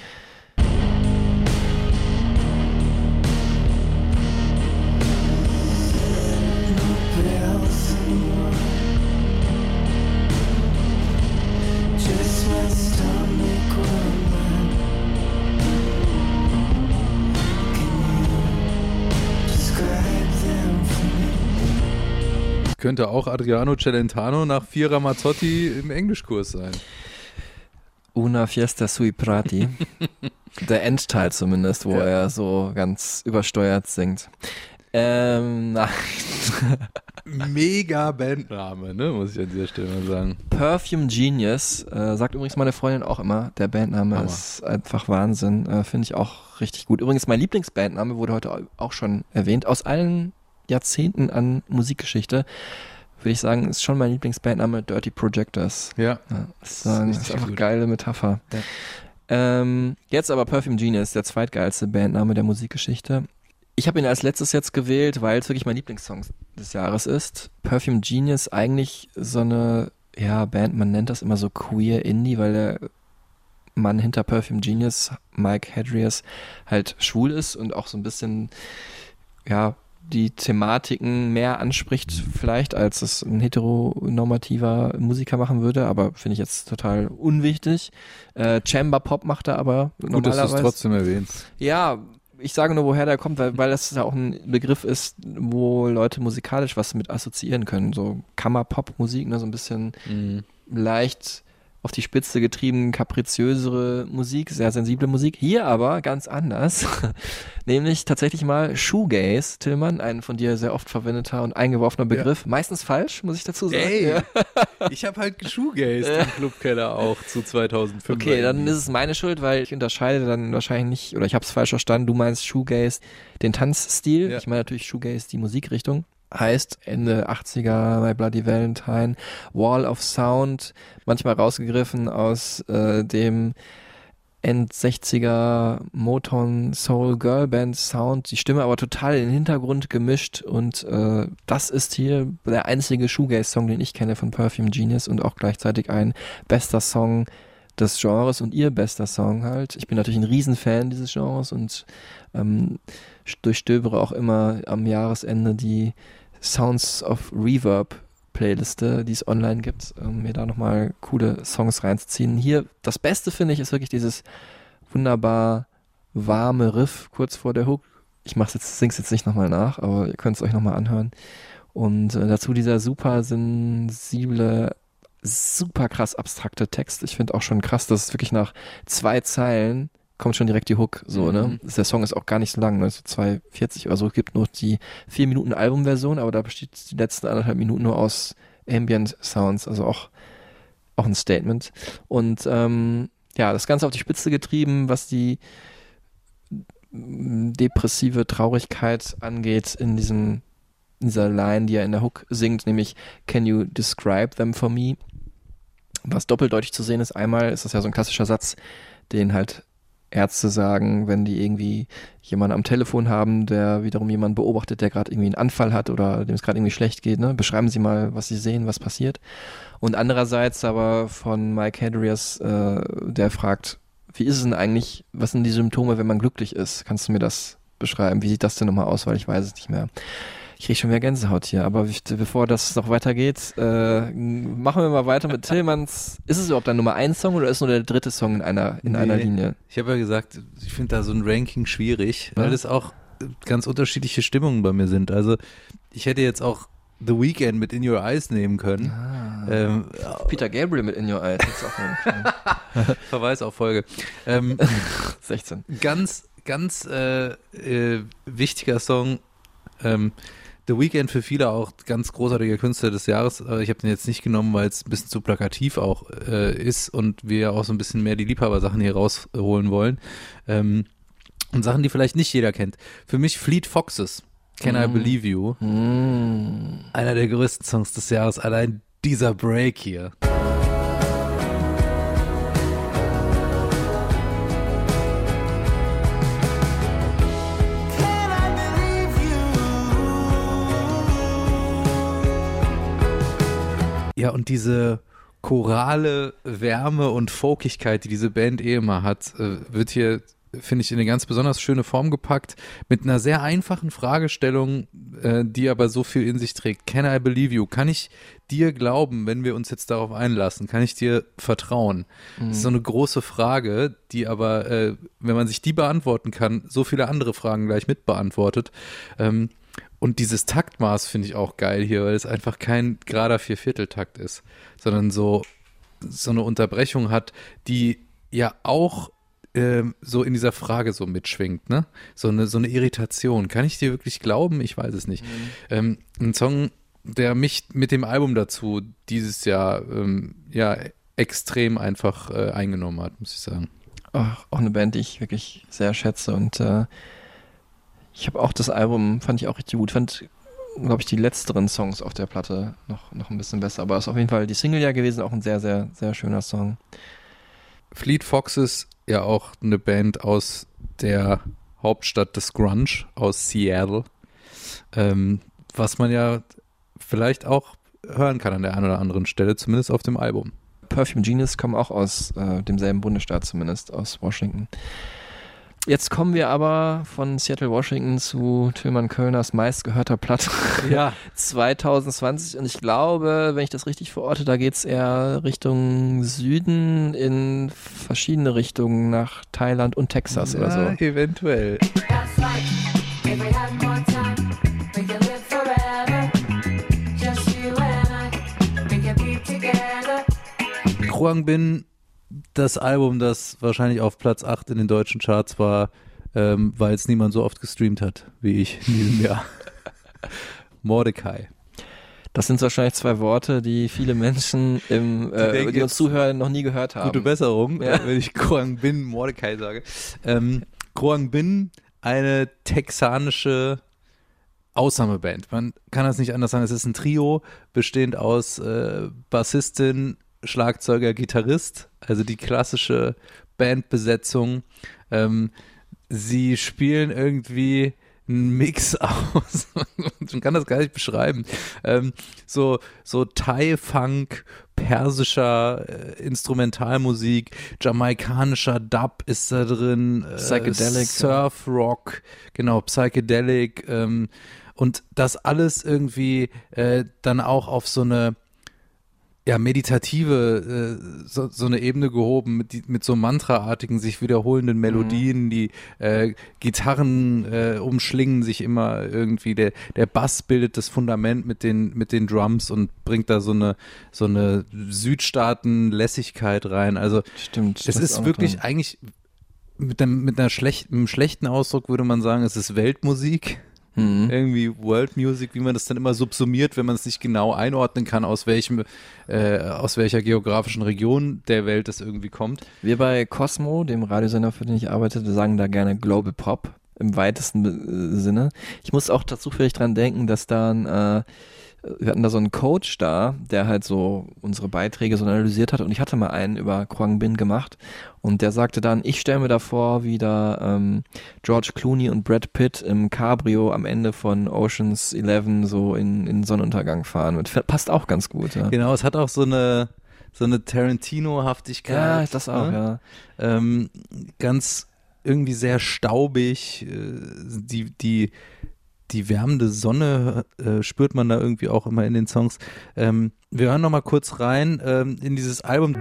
Könnte auch Adriano Celentano nach vier Ramazzotti im Englischkurs sein. Una Fiesta sui Prati. Der Endteil zumindest, wo Ja. er so ganz übersteuert singt. Ähm, nein. Mega Bandname, ne, muss ich an dieser Stelle mal sagen. Perfume Genius, äh, sagt übrigens meine Freundin auch immer. Der Bandname Hammer. ist einfach Wahnsinn. Äh, Finde ich auch richtig gut. Übrigens, mein Lieblingsbandname wurde heute auch schon erwähnt. Aus allen Jahrzehnten an Musikgeschichte würde ich sagen, ist schon mein Lieblingsbandname Dirty Projectors. Ja. ist, äh, richtig ist einfach gut. geile Metapher. Ja. Ähm, jetzt aber Perfume Genius, der zweitgeilste Bandname der Musikgeschichte. Ich habe ihn als letztes jetzt gewählt, weil es wirklich mein Lieblingssong des Jahres ist. Perfume Genius eigentlich so eine, ja, Band, man nennt das immer so queer Indie, weil der Mann hinter Perfume Genius, Mike Hadrius, halt schwul ist und auch so ein bisschen, ja, die Thematiken mehr anspricht vielleicht, als es ein heteronormativer Musiker machen würde, aber finde ich jetzt total unwichtig. Äh, Chamber Pop macht er aber Gut, dass du es normalerweise. trotzdem erwähnst. Ja, ich sage nur, woher der kommt, weil, weil das ja auch ein Begriff ist, wo Leute musikalisch was mit assoziieren können. So Kammerpop-Musik, ne, so ein bisschen Mhm. leicht auf die Spitze getrieben, kapriziösere Musik, sehr sensible Musik. Hier aber ganz anders, nämlich tatsächlich mal Shoegaze, Tillmann, ein von dir sehr oft verwendeter und eingeworfener Begriff. Meistens falsch, muss ich dazu sagen. Ey, Ja. ich habe halt geshoegazed im Clubkeller auch zu 2005. Okay, dann ist es meine Schuld, weil ich unterscheide dann wahrscheinlich nicht, oder ich habe es falsch verstanden, du meinst Shoegaze den Tanzstil, Ja. ich meine natürlich Shoegaze die Musikrichtung. Heißt Ende 80er bei Bloody Valentine, Wall of Sound, manchmal rausgegriffen aus äh, dem End 60er Motown Soul Girl Band Sound, die Stimme aber total in den Hintergrund gemischt und äh, das ist hier der einzige Shoegaze-Song, den ich kenne von Perfume Genius und auch gleichzeitig ein bester Song des Genres und ihr bester Song halt. Ich bin natürlich ein Riesenfan dieses Genres und ähm, durchstöbere auch immer am Jahresende die Sounds of Reverb Playliste, die es online gibt, um mir da nochmal coole Songs reinzuziehen. Hier, das Beste finde ich, ist wirklich dieses wunderbar warme Riff kurz vor der Hook. Ich mach's jetzt, sing's jetzt nicht nochmal nach, aber ihr könnt es euch nochmal anhören. Und äh, dazu dieser super sensible, super krass abstrakte Text. Ich finde auch schon krass, dass es wirklich nach zwei Zeilen kommt schon direkt die Hook, so, ne? Mhm. Der Song ist auch gar nicht so lang, ne? So 2,40 oder so. Es gibt nur die vier Minuten Albumversion, aber da besteht die letzten anderthalb Minuten nur aus Ambient Sounds, also auch, auch ein Statement. Und ähm, ja, das Ganze auf die Spitze getrieben, was die mm, depressive Traurigkeit angeht in diesem in dieser Line, die er in der Hook singt, nämlich Can you describe them for me? Was doppeldeutig zu sehen ist, einmal ist das ja so ein klassischer Satz, den halt Ärzte sagen, wenn die irgendwie jemanden am Telefon haben, der wiederum jemanden beobachtet, der gerade irgendwie einen Anfall hat oder dem es gerade irgendwie schlecht geht, ne? Beschreiben Sie mal, was Sie sehen, was passiert. Und andererseits aber von Mike Hadrias, äh, der fragt, wie ist es denn eigentlich, was sind die Symptome, wenn man glücklich ist? Kannst du mir das beschreiben? Wie sieht das denn nochmal aus? Weil ich weiß es nicht mehr. Ich kriege schon wieder Gänsehaut hier, aber ich, bevor das noch weitergeht, äh, machen wir mal weiter mit Tillmanns. Ist es überhaupt ein Nummer 1 Song oder ist nur der dritte Song in einer, in einer Nee. Linie? Ich habe ja gesagt, ich finde da so ein Ranking schwierig, weil Ja. es auch ganz unterschiedliche Stimmungen bei mir sind. Also ich hätte jetzt auch The Weeknd mit In Your Eyes nehmen können. Ähm, Peter Gabriel mit In Your Eyes. Jetzt auch mal Verweis auf Folge. Ähm, 16. Ganz, ganz äh, äh, wichtiger Song. Ähm, The Weeknd für viele auch ganz großartiger Künstler des Jahres. Aber ich habe den jetzt nicht genommen, weil es ein bisschen zu plakativ auch äh, ist und wir auch so ein bisschen mehr die Liebhabersachen hier rausholen wollen. Ähm, und Sachen, die vielleicht nicht jeder kennt. Für mich Fleet Foxes. Can I Mm. Believe You? Einer der größten Songs des Jahres. Allein dieser Break hier. Ja, und diese chorale Wärme und Folkigkeit, die diese Band eh immer hat, äh, wird hier, finde ich, in eine ganz besonders schöne Form gepackt, mit einer sehr einfachen Fragestellung, äh, die aber so viel in sich trägt. Can I believe you? Kann ich dir glauben, wenn wir uns jetzt darauf einlassen? Kann ich dir vertrauen? Das ist so eine große Frage, die aber, äh, wenn man sich die beantworten kann, so viele andere Fragen gleich mit beantwortet. Ähm, und dieses Taktmaß finde ich auch geil hier, weil es einfach kein gerader Viervierteltakt ist, sondern so, so eine Unterbrechung hat, die ja auch ähm, so in dieser Frage so mitschwingt, ne? So eine, so eine Irritation. Kann ich dir wirklich glauben? Ich weiß es nicht. Ähm, ein Song, der mich mit dem Album dazu dieses Jahr ähm, ja extrem einfach äh, eingenommen hat, muss ich sagen. Ach, auch eine Band, die ich wirklich sehr schätze und äh, ich habe auch das Album, fand ich auch richtig gut. Fand, glaube ich, die letzteren Songs auf der Platte noch, noch ein bisschen besser. Aber ist auf jeden Fall die Single ja gewesen, auch ein sehr, sehr, sehr schöner Song. Fleet Foxes, ja auch eine Band aus der Hauptstadt des Grunge, aus Seattle. Ähm, was man ja vielleicht auch hören kann an der einen oder anderen Stelle, zumindest auf dem Album. Perfume Genius kommen auch aus äh, demselben Bundesstaat zumindest, aus Washington. Jetzt kommen wir aber von Seattle, Washington zu Tillmann Kölners meistgehörter Platte Ja. 2020 und ich glaube, wenn ich das richtig verorte, da geht es eher Richtung Süden in verschiedene Richtungen nach Thailand und Texas oder so. Ja, eventuell. Kruang Bin, das Album, das wahrscheinlich auf Platz 8 in den deutschen Charts war, ähm, weil es niemand so oft gestreamt hat wie ich in diesem Jahr. Mordecai. Das sind wahrscheinlich zwei Worte, die viele Menschen, im, äh, denken die uns zuhören, noch nie gehört haben. Gute Besserung, Ja. äh, wenn ich Kruang Bin Mordecai sage. Ähm, Kruang Bin, eine texanische Ausnahmeband. Man kann das nicht anders sagen. Es ist ein Trio, bestehend aus äh, Bassistin, Schlagzeuger, Gitarrist, also die klassische Bandbesetzung. Ähm, sie spielen irgendwie einen Mix aus. Man kann das gar nicht beschreiben. Ähm, so so Thai-Funk, persischer äh, Instrumentalmusik, jamaikanischer Dub ist da drin, äh, Psychedelic, Surf-Rock, genau, Psychedelic ähm, und das alles irgendwie äh, dann auch auf so eine ja, meditative, äh, so, so eine Ebene gehoben mit, die, mit so mantraartigen, sich wiederholenden Melodien, die äh, Gitarren äh, umschlingen sich immer irgendwie, der, der Bass bildet das Fundament mit den, mit den Drums und bringt da so eine, so eine Südstaaten-Lässigkeit rein. Also Stimmt. es ist wirklich drin. eigentlich mit einem, mit einer schlechten, einem schlechten Ausdruck würde man sagen, es ist Weltmusik. Mhm. Irgendwie World Music, wie man das dann immer subsumiert, wenn man es nicht genau einordnen kann, aus welchem, äh, aus welcher geografischen Region der Welt das irgendwie kommt. Wir bei Cosmo, dem Radiosender, für den ich arbeitete, sagen da gerne Global Pop im weitesten äh, Sinne. Ich muss auch dazu vielleicht dran denken, dass dann äh, wir hatten da so einen Coach da, der halt so unsere Beiträge so analysiert hat und ich hatte mal einen über Quang Bin gemacht und der sagte dann, ich stelle mir da vor, wie da ähm, George Clooney und Brad Pitt im Cabrio am Ende von Oceans 11 so in, in Sonnenuntergang fahren. Und passt auch ganz gut. Ja. Genau, es hat auch so eine, so eine Tarantino-Haftigkeit. Ja, das auch, ne? Ähm, ganz irgendwie sehr staubig. äh, Die, die, die wärmende Sonne äh, spürt man da irgendwie auch immer in den Songs. Ähm, wir hören noch mal kurz rein ähm, in dieses Album.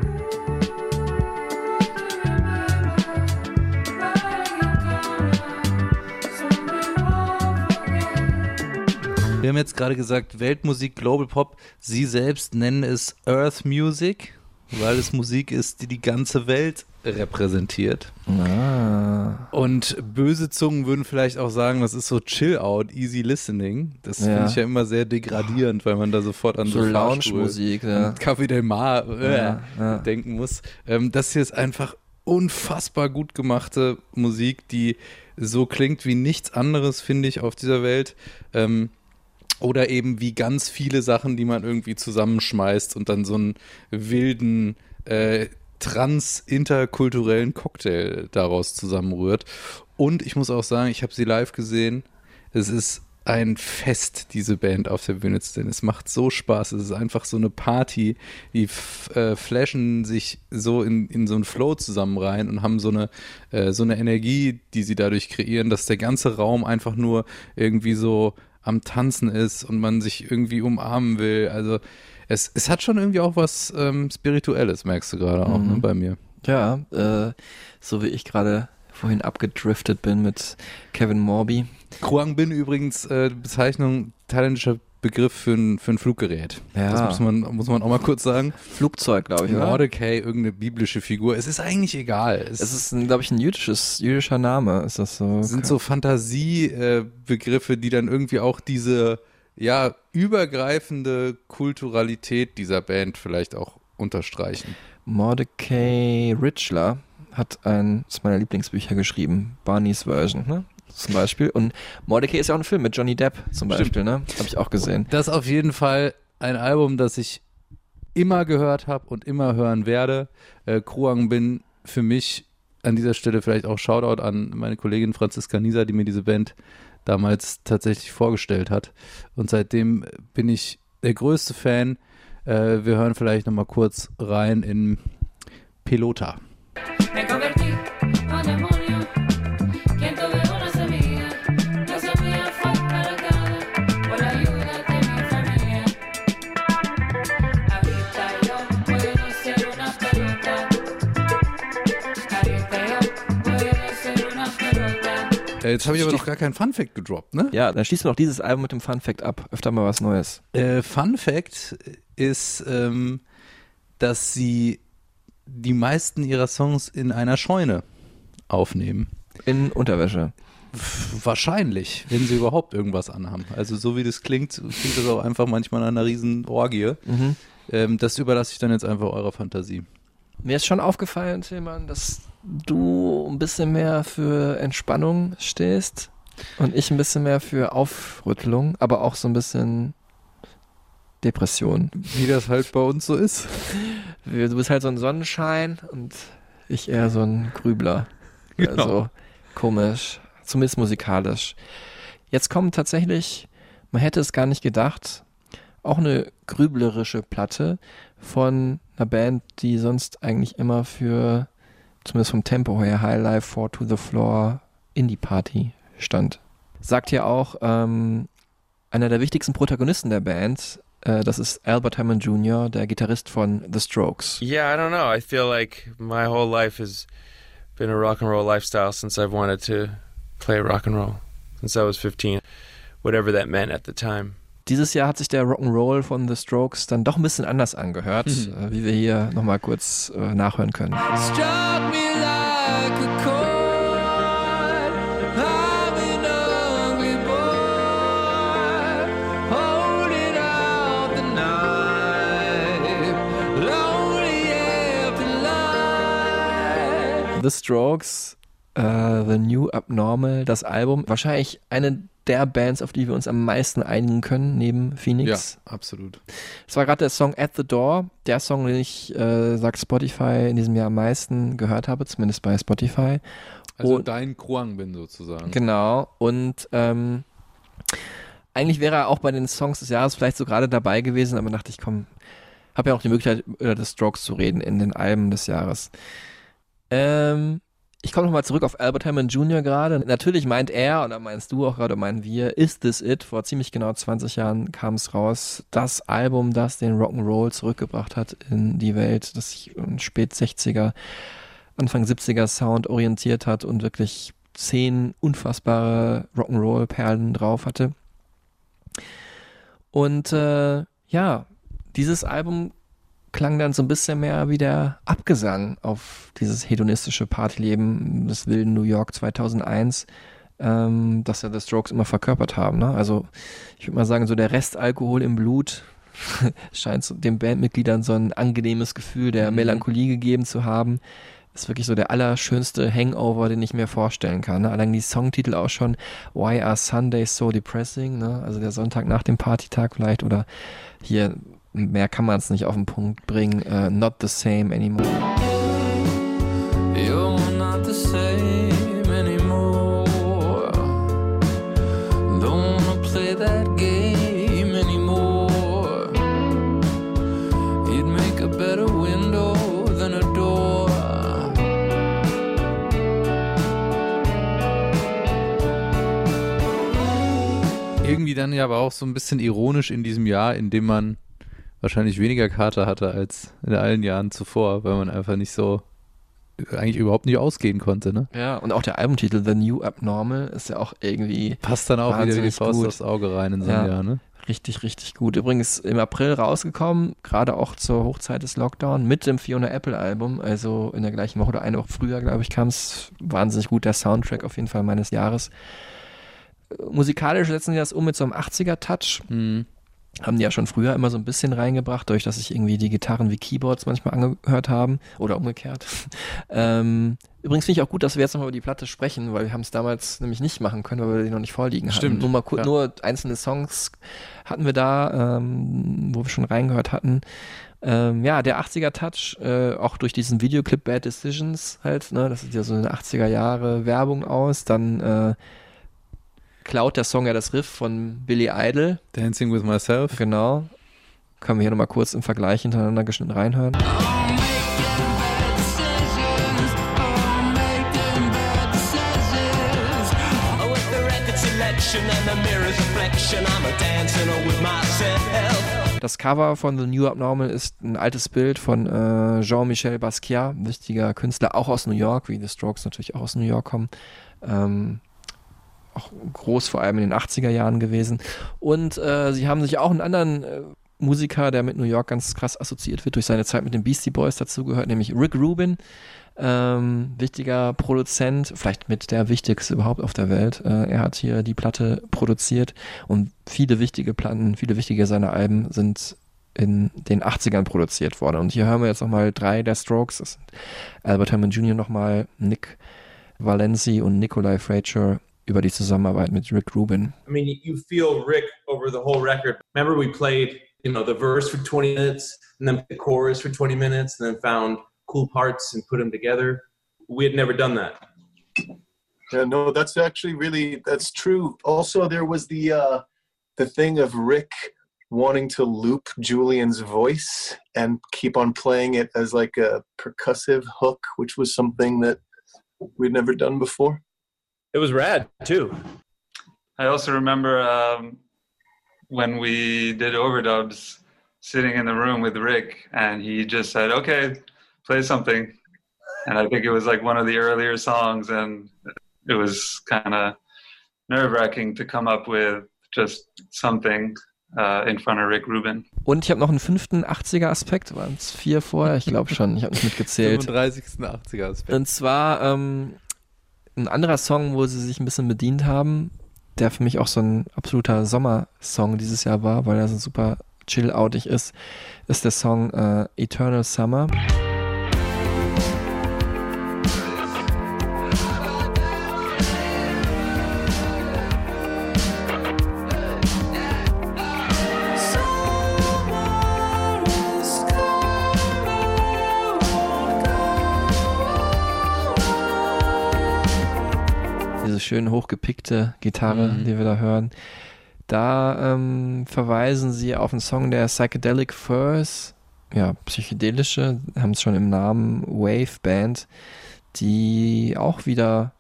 Wir haben jetzt gerade gesagt, Weltmusik, Global Pop. Sie selbst nennen es Earth Music, weil es Musik ist, die die ganze Welt repräsentiert. Ah. Und böse Zungen würden vielleicht auch sagen, das ist so Chill-Out, Easy Listening. Das Ja. finde ich ja immer sehr degradierend, weil man da sofort an So so, Lounge-Musik, ja. Café Del Mar äh, ja. denken muss. Ähm, das hier ist einfach unfassbar gut gemachte Musik, die so klingt wie nichts anderes, finde ich, auf dieser Welt. Ähm, oder eben wie ganz viele Sachen, die man irgendwie zusammenschmeißt und dann so einen wilden, äh, trans-interkulturellen Cocktail daraus zusammenrührt. Und ich muss auch sagen, ich habe sie live gesehen. Es ist ein Fest, diese Band auf der Bühne zu sehen. Es macht so Spaß. Es ist einfach so eine Party. Die äh, flashen sich so in, in so einen Flow zusammen rein und haben so eine, äh, so eine Energie, die sie dadurch kreieren, dass der ganze Raum einfach nur irgendwie so am Tanzen ist und man sich irgendwie umarmen will. Also es, es hat schon irgendwie auch was ähm, Spirituelles, merkst du gerade auch Mhm. ne, bei mir. Ja, äh, so wie ich gerade vorhin abgedriftet bin mit Kevin Morby. Kruang Bin übrigens äh, Bezeichnung thailändischer Begriff für ein, für ein Fluggerät. Ja. Das muss man, muss man auch mal kurz sagen. Flugzeug, glaube ich? Mordecai, irgendeine biblische Figur. Es ist eigentlich egal. Es, Es ist, glaube ich, ein jüdisches, jüdischer Name. Ist das so? sind so Fantasiebegriffe, die dann irgendwie auch diese ja übergreifende Kulturalität dieser Band vielleicht auch unterstreichen. Mordecai Richler hat eines meiner Lieblingsbücher geschrieben, Barney's Version, ne? Zum Beispiel. Und Mordecai ist ja auch ein Film mit Johnny Depp zum Beispiel, ne? Habe ich auch gesehen. Das ist auf jeden Fall ein Album, das ich immer gehört habe und immer hören werde. Äh, Kruang Bin für mich an dieser Stelle vielleicht auch Shoutout an meine Kollegin Franziska Nieser, die mir diese Band damals tatsächlich vorgestellt hat. Und seitdem bin ich der größte Fan. Äh, wir hören vielleicht nochmal kurz rein in Pelota. Äh, jetzt habe ich aber noch gar keinen Fun-Fact gedroppt, ne? Ja, dann schließen wir doch dieses Album mit dem Fun Fact ab. Öfter mal was Neues. Äh, Fun Fact ist, ähm, dass sie die meisten ihrer Songs in einer Scheune aufnehmen. In Unterwäsche. Wahrscheinlich, wenn sie überhaupt irgendwas anhaben. Also so wie das klingt, klingt das auch einfach manchmal an einer riesen Orgie. Mhm. Ähm, das überlasse ich dann jetzt einfach eurer Fantasie. Mir ist schon aufgefallen, Tillmann, dass du ein bisschen mehr für Entspannung stehst und ich ein bisschen mehr für Aufrüttelung, aber auch so ein bisschen Depression. Wie das halt bei uns so ist. Du bist halt so ein Sonnenschein und ich eher so ein Grübler. Genau. Also komisch, zumindest musikalisch. Jetzt kommt tatsächlich, man hätte es gar nicht gedacht, auch eine grüblerische Platte von einer Band, die sonst eigentlich immer für, zumindest vom Tempo her, High Life, Four to the Floor, Indie Party stand. Sagt ja auch ähm, einer der wichtigsten Protagonisten der Band, äh, das ist Albert Hammond Jr., der Gitarrist von The Strokes. Yeah, I don't know. I feel like my whole life has been a rock and roll lifestyle since I've wanted to play rock and roll since I was 15, whatever that meant at the time. Dieses Jahr hat sich der Rock'n'Roll von The Strokes dann doch ein bisschen anders angehört, Mhm. äh, wie wir hier nochmal kurz äh, nachhören können. Struck me like a the Strokes, äh, The New Abnormal, das Album, wahrscheinlich eine der Bands, auf die wir uns am meisten einigen können, neben Phoenix. Ja, absolut. Es war gerade der Song At the Door, der Song, den ich, äh, sagt Spotify, in diesem Jahr am meisten gehört habe, zumindest bei Spotify. Also Und- dein Kruang bin sozusagen. Genau. Und ähm, eigentlich wäre er auch bei den Songs des Jahres vielleicht so gerade dabei gewesen, aber dachte ich, komm, habe ja auch die Möglichkeit, über The Strokes zu reden in den Alben des Jahres. Ähm, ich komme nochmal zurück auf Albert Hammond Jr. gerade. Natürlich meint er, oder meinst du auch gerade, meinen wir, Is This It? Vor ziemlich genau 20 Jahren kam es raus. Das Album, das den Rock'n'Roll zurückgebracht hat in die Welt, das sich in spät 60er, Anfang 70er Sound orientiert hat und wirklich zehn unfassbare Rock'n'Roll-Perlen drauf hatte. Und äh, ja, dieses Album klang dann so ein bisschen mehr wie der Abgesang auf dieses hedonistische Partyleben des wilden New York 2001, ähm, das ja The Strokes immer verkörpert haben. Ne? Also ich würde mal sagen, so der Restalkohol im Blut scheint den Bandmitgliedern so ein angenehmes Gefühl der Melancholie gegeben zu haben. Ist wirklich so der allerschönste Hangover, den ich mir vorstellen kann. Ne? Allein die Songtitel auch schon Why are Sundays so depressing? Ne? Also der Sonntag nach dem Partytag vielleicht oder hier mehr kann man es nicht auf den Punkt bringen. Äh, not the same anymore. You're not the same anymore. Don't wanna play that game anymore. You'd make a better window than a door. Irgendwie dann ja aber auch so ein bisschen ironisch in diesem Jahr, in dem man wahrscheinlich weniger Kater hatte als in allen Jahren zuvor, weil man einfach nicht so eigentlich überhaupt nicht ausgehen konnte, ne? Ja, und auch der Albumtitel The New Abnormal ist ja auch irgendwie. Passt dann auch wieder wie die Faust gut. aufs Auge rein in so einem Ja. Jahr, ne? Richtig, richtig gut. Übrigens im April rausgekommen, gerade auch zur Hochzeit des Lockdown, mit dem Fiona Apple Album, also in der gleichen Woche oder eine Woche früher, glaube ich, kam es. Wahnsinnig gut, der Soundtrack auf jeden Fall meines Jahres. Äh, Musikalisch setzen sie das um mit so einem 80er-Touch. Mhm. Haben die ja schon früher immer so ein bisschen reingebracht, dadurch, dass sich irgendwie die Gitarren wie Keyboards manchmal angehört haben oder umgekehrt. ähm, übrigens finde ich auch gut, dass wir jetzt nochmal über die Platte sprechen, weil wir haben es damals nämlich nicht machen können, weil wir die noch nicht vorliegen hatten. Stimmt, Nur mal ja. nur einzelne Songs hatten wir da, ähm, wo wir schon reingehört hatten. Ähm, ja, der 80er Touch, äh, auch durch diesen Videoclip Bad Decisions halt, ne, das sieht ja so eine 80er Jahre Werbung aus, dann äh, klaut der Song ja das Riff von Billy Idol. Dancing with Myself. Genau. Können wir hier nochmal kurz im Vergleich hintereinander geschnitten reinhören. Das Cover von The New Abnormal ist ein altes Bild von äh, Jean-Michel Basquiat, ein wichtiger Künstler, auch aus New York, wie The Strokes natürlich auch aus New York kommen. Ähm, auch groß vor allem in den 80er Jahren gewesen. Und äh, sie haben sich auch einen anderen äh, Musiker, der mit New York ganz krass assoziiert wird durch seine Zeit mit den Beastie Boys dazugehört, nämlich Rick Rubin. Ähm, wichtiger Produzent, vielleicht mit der wichtigste überhaupt auf der Welt. Äh, er hat hier die Platte produziert und viele wichtige Platten, viele wichtige seiner Alben sind in den 80ern produziert worden. Und hier hören wir jetzt nochmal drei der Strokes. Albert Hammond Jr. nochmal, Nick Valenci und Nikolai Frazier über die Zusammenarbeit mit Rick Rubin. I mean, you feel Rick over the whole record. Remember, we played, you know, the verse for 20 minutes, and then the chorus for 20 minutes, and then found cool parts and put them together. We had never done that. Yeah, no, that's actually really that's true. Also, there was the uh, the thing of Rick wanting to loop Julian's voice and keep on playing it as like a percussive hook, which was something that we'd never done before. It was rad too. I also remember um, when we did overdubs, sitting in the room with Rick, and he just said, "Okay, play something." And I think it was like one of the earlier songs, and it was kind of nerve wracking to come up with just something uh, in front of Rick Rubin. Und ich habe noch einen fünften 80er-Aspekt, waren es vier vorher? Ich glaube schon, ich habe nicht mitgezählt. 35. 80er-Aspekt. Und zwar ähm, ein anderer Song, wo sie sich ein bisschen bedient haben, der für mich auch so ein absoluter Sommersong dieses Jahr war, weil er so super chill-outig ist, ist der Song äh, Eternal Summer. Schön hochgepickte Gitarre, Mhm. die wir da hören. Da ähm, verweisen sie auf einen Song der Psychedelic Furs, ja, psychedelische, haben es schon im Namen, Wave Band, die auch wieder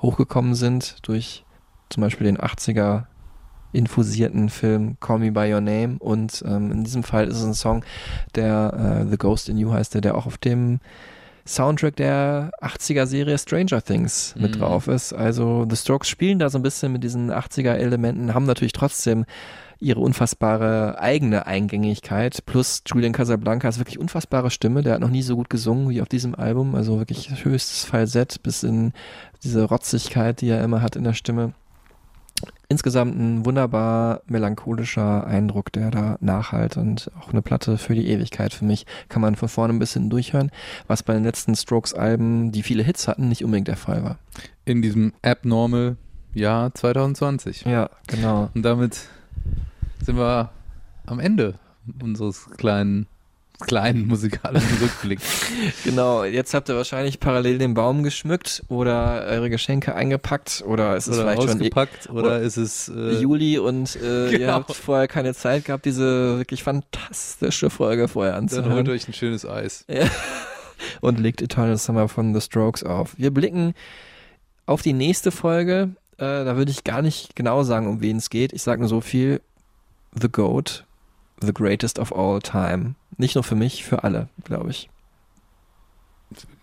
hochgekommen sind durch zum Beispiel den 80er infusierten Film Call Me By Your Name und ähm, in diesem Fall ist es ein Song, der äh, The Ghost in You heißt, der, der auch auf dem Soundtrack der 80er Serie Stranger Things mit Mhm. drauf ist. Also The Strokes spielen da so ein bisschen mit diesen 80er Elementen, haben natürlich trotzdem ihre unfassbare eigene Eingängigkeit plus Julian Casablancas wirklich unfassbare Stimme, der hat noch nie so gut gesungen wie auf diesem Album, also wirklich höchstes Falsett bis in diese Rotzigkeit, die er immer hat in der Stimme. Insgesamt ein wunderbar melancholischer Eindruck, der da nachhalt und auch eine Platte für die Ewigkeit für mich. Kann man von vorne ein bisschen durchhören, was bei den letzten Strokes-Alben, die viele Hits hatten, nicht unbedingt der Fall war. In diesem Abnormal Jahr 2020. Ja, genau. Und damit sind wir am Ende unseres kleinen, kleinen musikalischen Rückblicks. Genau, jetzt habt ihr wahrscheinlich parallel den Baum geschmückt oder eure Geschenke eingepackt oder ist es Oder vielleicht schon ausgepackt oder ist es, äh, Juli und äh, ihr Genau. habt vorher keine Zeit gehabt, diese wirklich fantastische Folge vorher Dann anzuhören. holt euch ein schönes Eis. Ja. Und legt Eternal Summer von The Strokes auf. Wir blicken auf die nächste Folge. Äh, da würde ich gar nicht genau sagen, um wen es geht. Ich sage nur so viel. The Goat, the greatest of all time. Nicht nur für mich, für alle, glaube ich.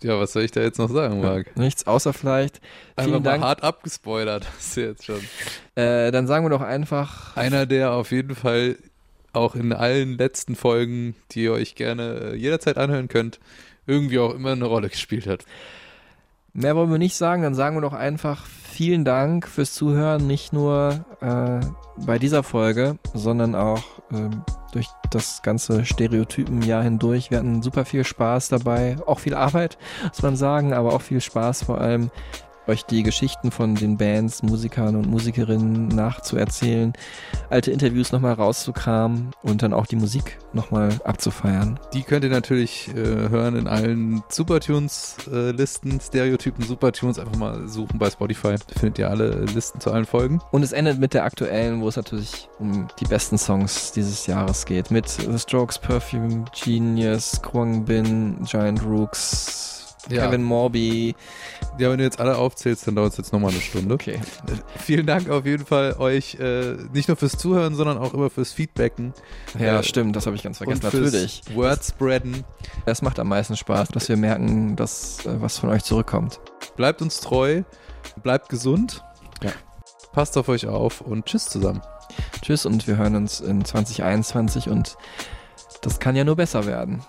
Ja, was soll ich da jetzt noch sagen, Marc? Nichts, außer vielleicht. Einfach Vielen mal Dank. hart abgespoilert. Das ist jetzt schon. Äh, dann sagen wir doch einfach. Einer, der auf jeden Fall auch in allen letzten Folgen, die ihr euch gerne äh, jederzeit anhören könnt, irgendwie auch immer eine Rolle gespielt hat. Mehr wollen wir nicht sagen, dann sagen wir doch einfach vielen Dank fürs Zuhören, nicht nur äh, bei dieser Folge, sondern auch ähm, durch das ganze Stereotypenjahr hindurch. Wir hatten super viel Spaß dabei, auch viel Arbeit, muss man sagen, aber auch viel Spaß vor allem, euch die Geschichten von den Bands, Musikern und Musikerinnen nachzuerzählen, alte Interviews nochmal rauszukramen und dann auch die Musik nochmal abzufeiern. Die könnt ihr natürlich äh, hören in allen Supertunes-Listen, Stereotypen Supertunes. Einfach mal suchen bei Spotify. Findet ihr alle Listen zu allen Folgen. Und es endet mit der aktuellen, wo es natürlich um die besten Songs dieses Jahres geht. Mit The Strokes, Perfume, Genius, Kwang Bin, Giant Rooks, Ja. Kevin Morby. Ja, wenn du jetzt alle aufzählst, dann dauert es jetzt nochmal eine Stunde. Okay. Äh, Vielen Dank auf jeden Fall euch, äh, nicht nur fürs Zuhören, sondern auch immer fürs Feedbacken. Ja, Äh, stimmt, das habe ich ganz vergessen. und fürs Natürlich. Wordspreaden. Es macht am meisten Spaß, dass wir merken, dass äh, was von euch zurückkommt. Bleibt uns treu, bleibt gesund. Ja. Passt auf euch auf und tschüss zusammen. Tschüss und wir hören uns in 2021 und das kann ja nur besser werden.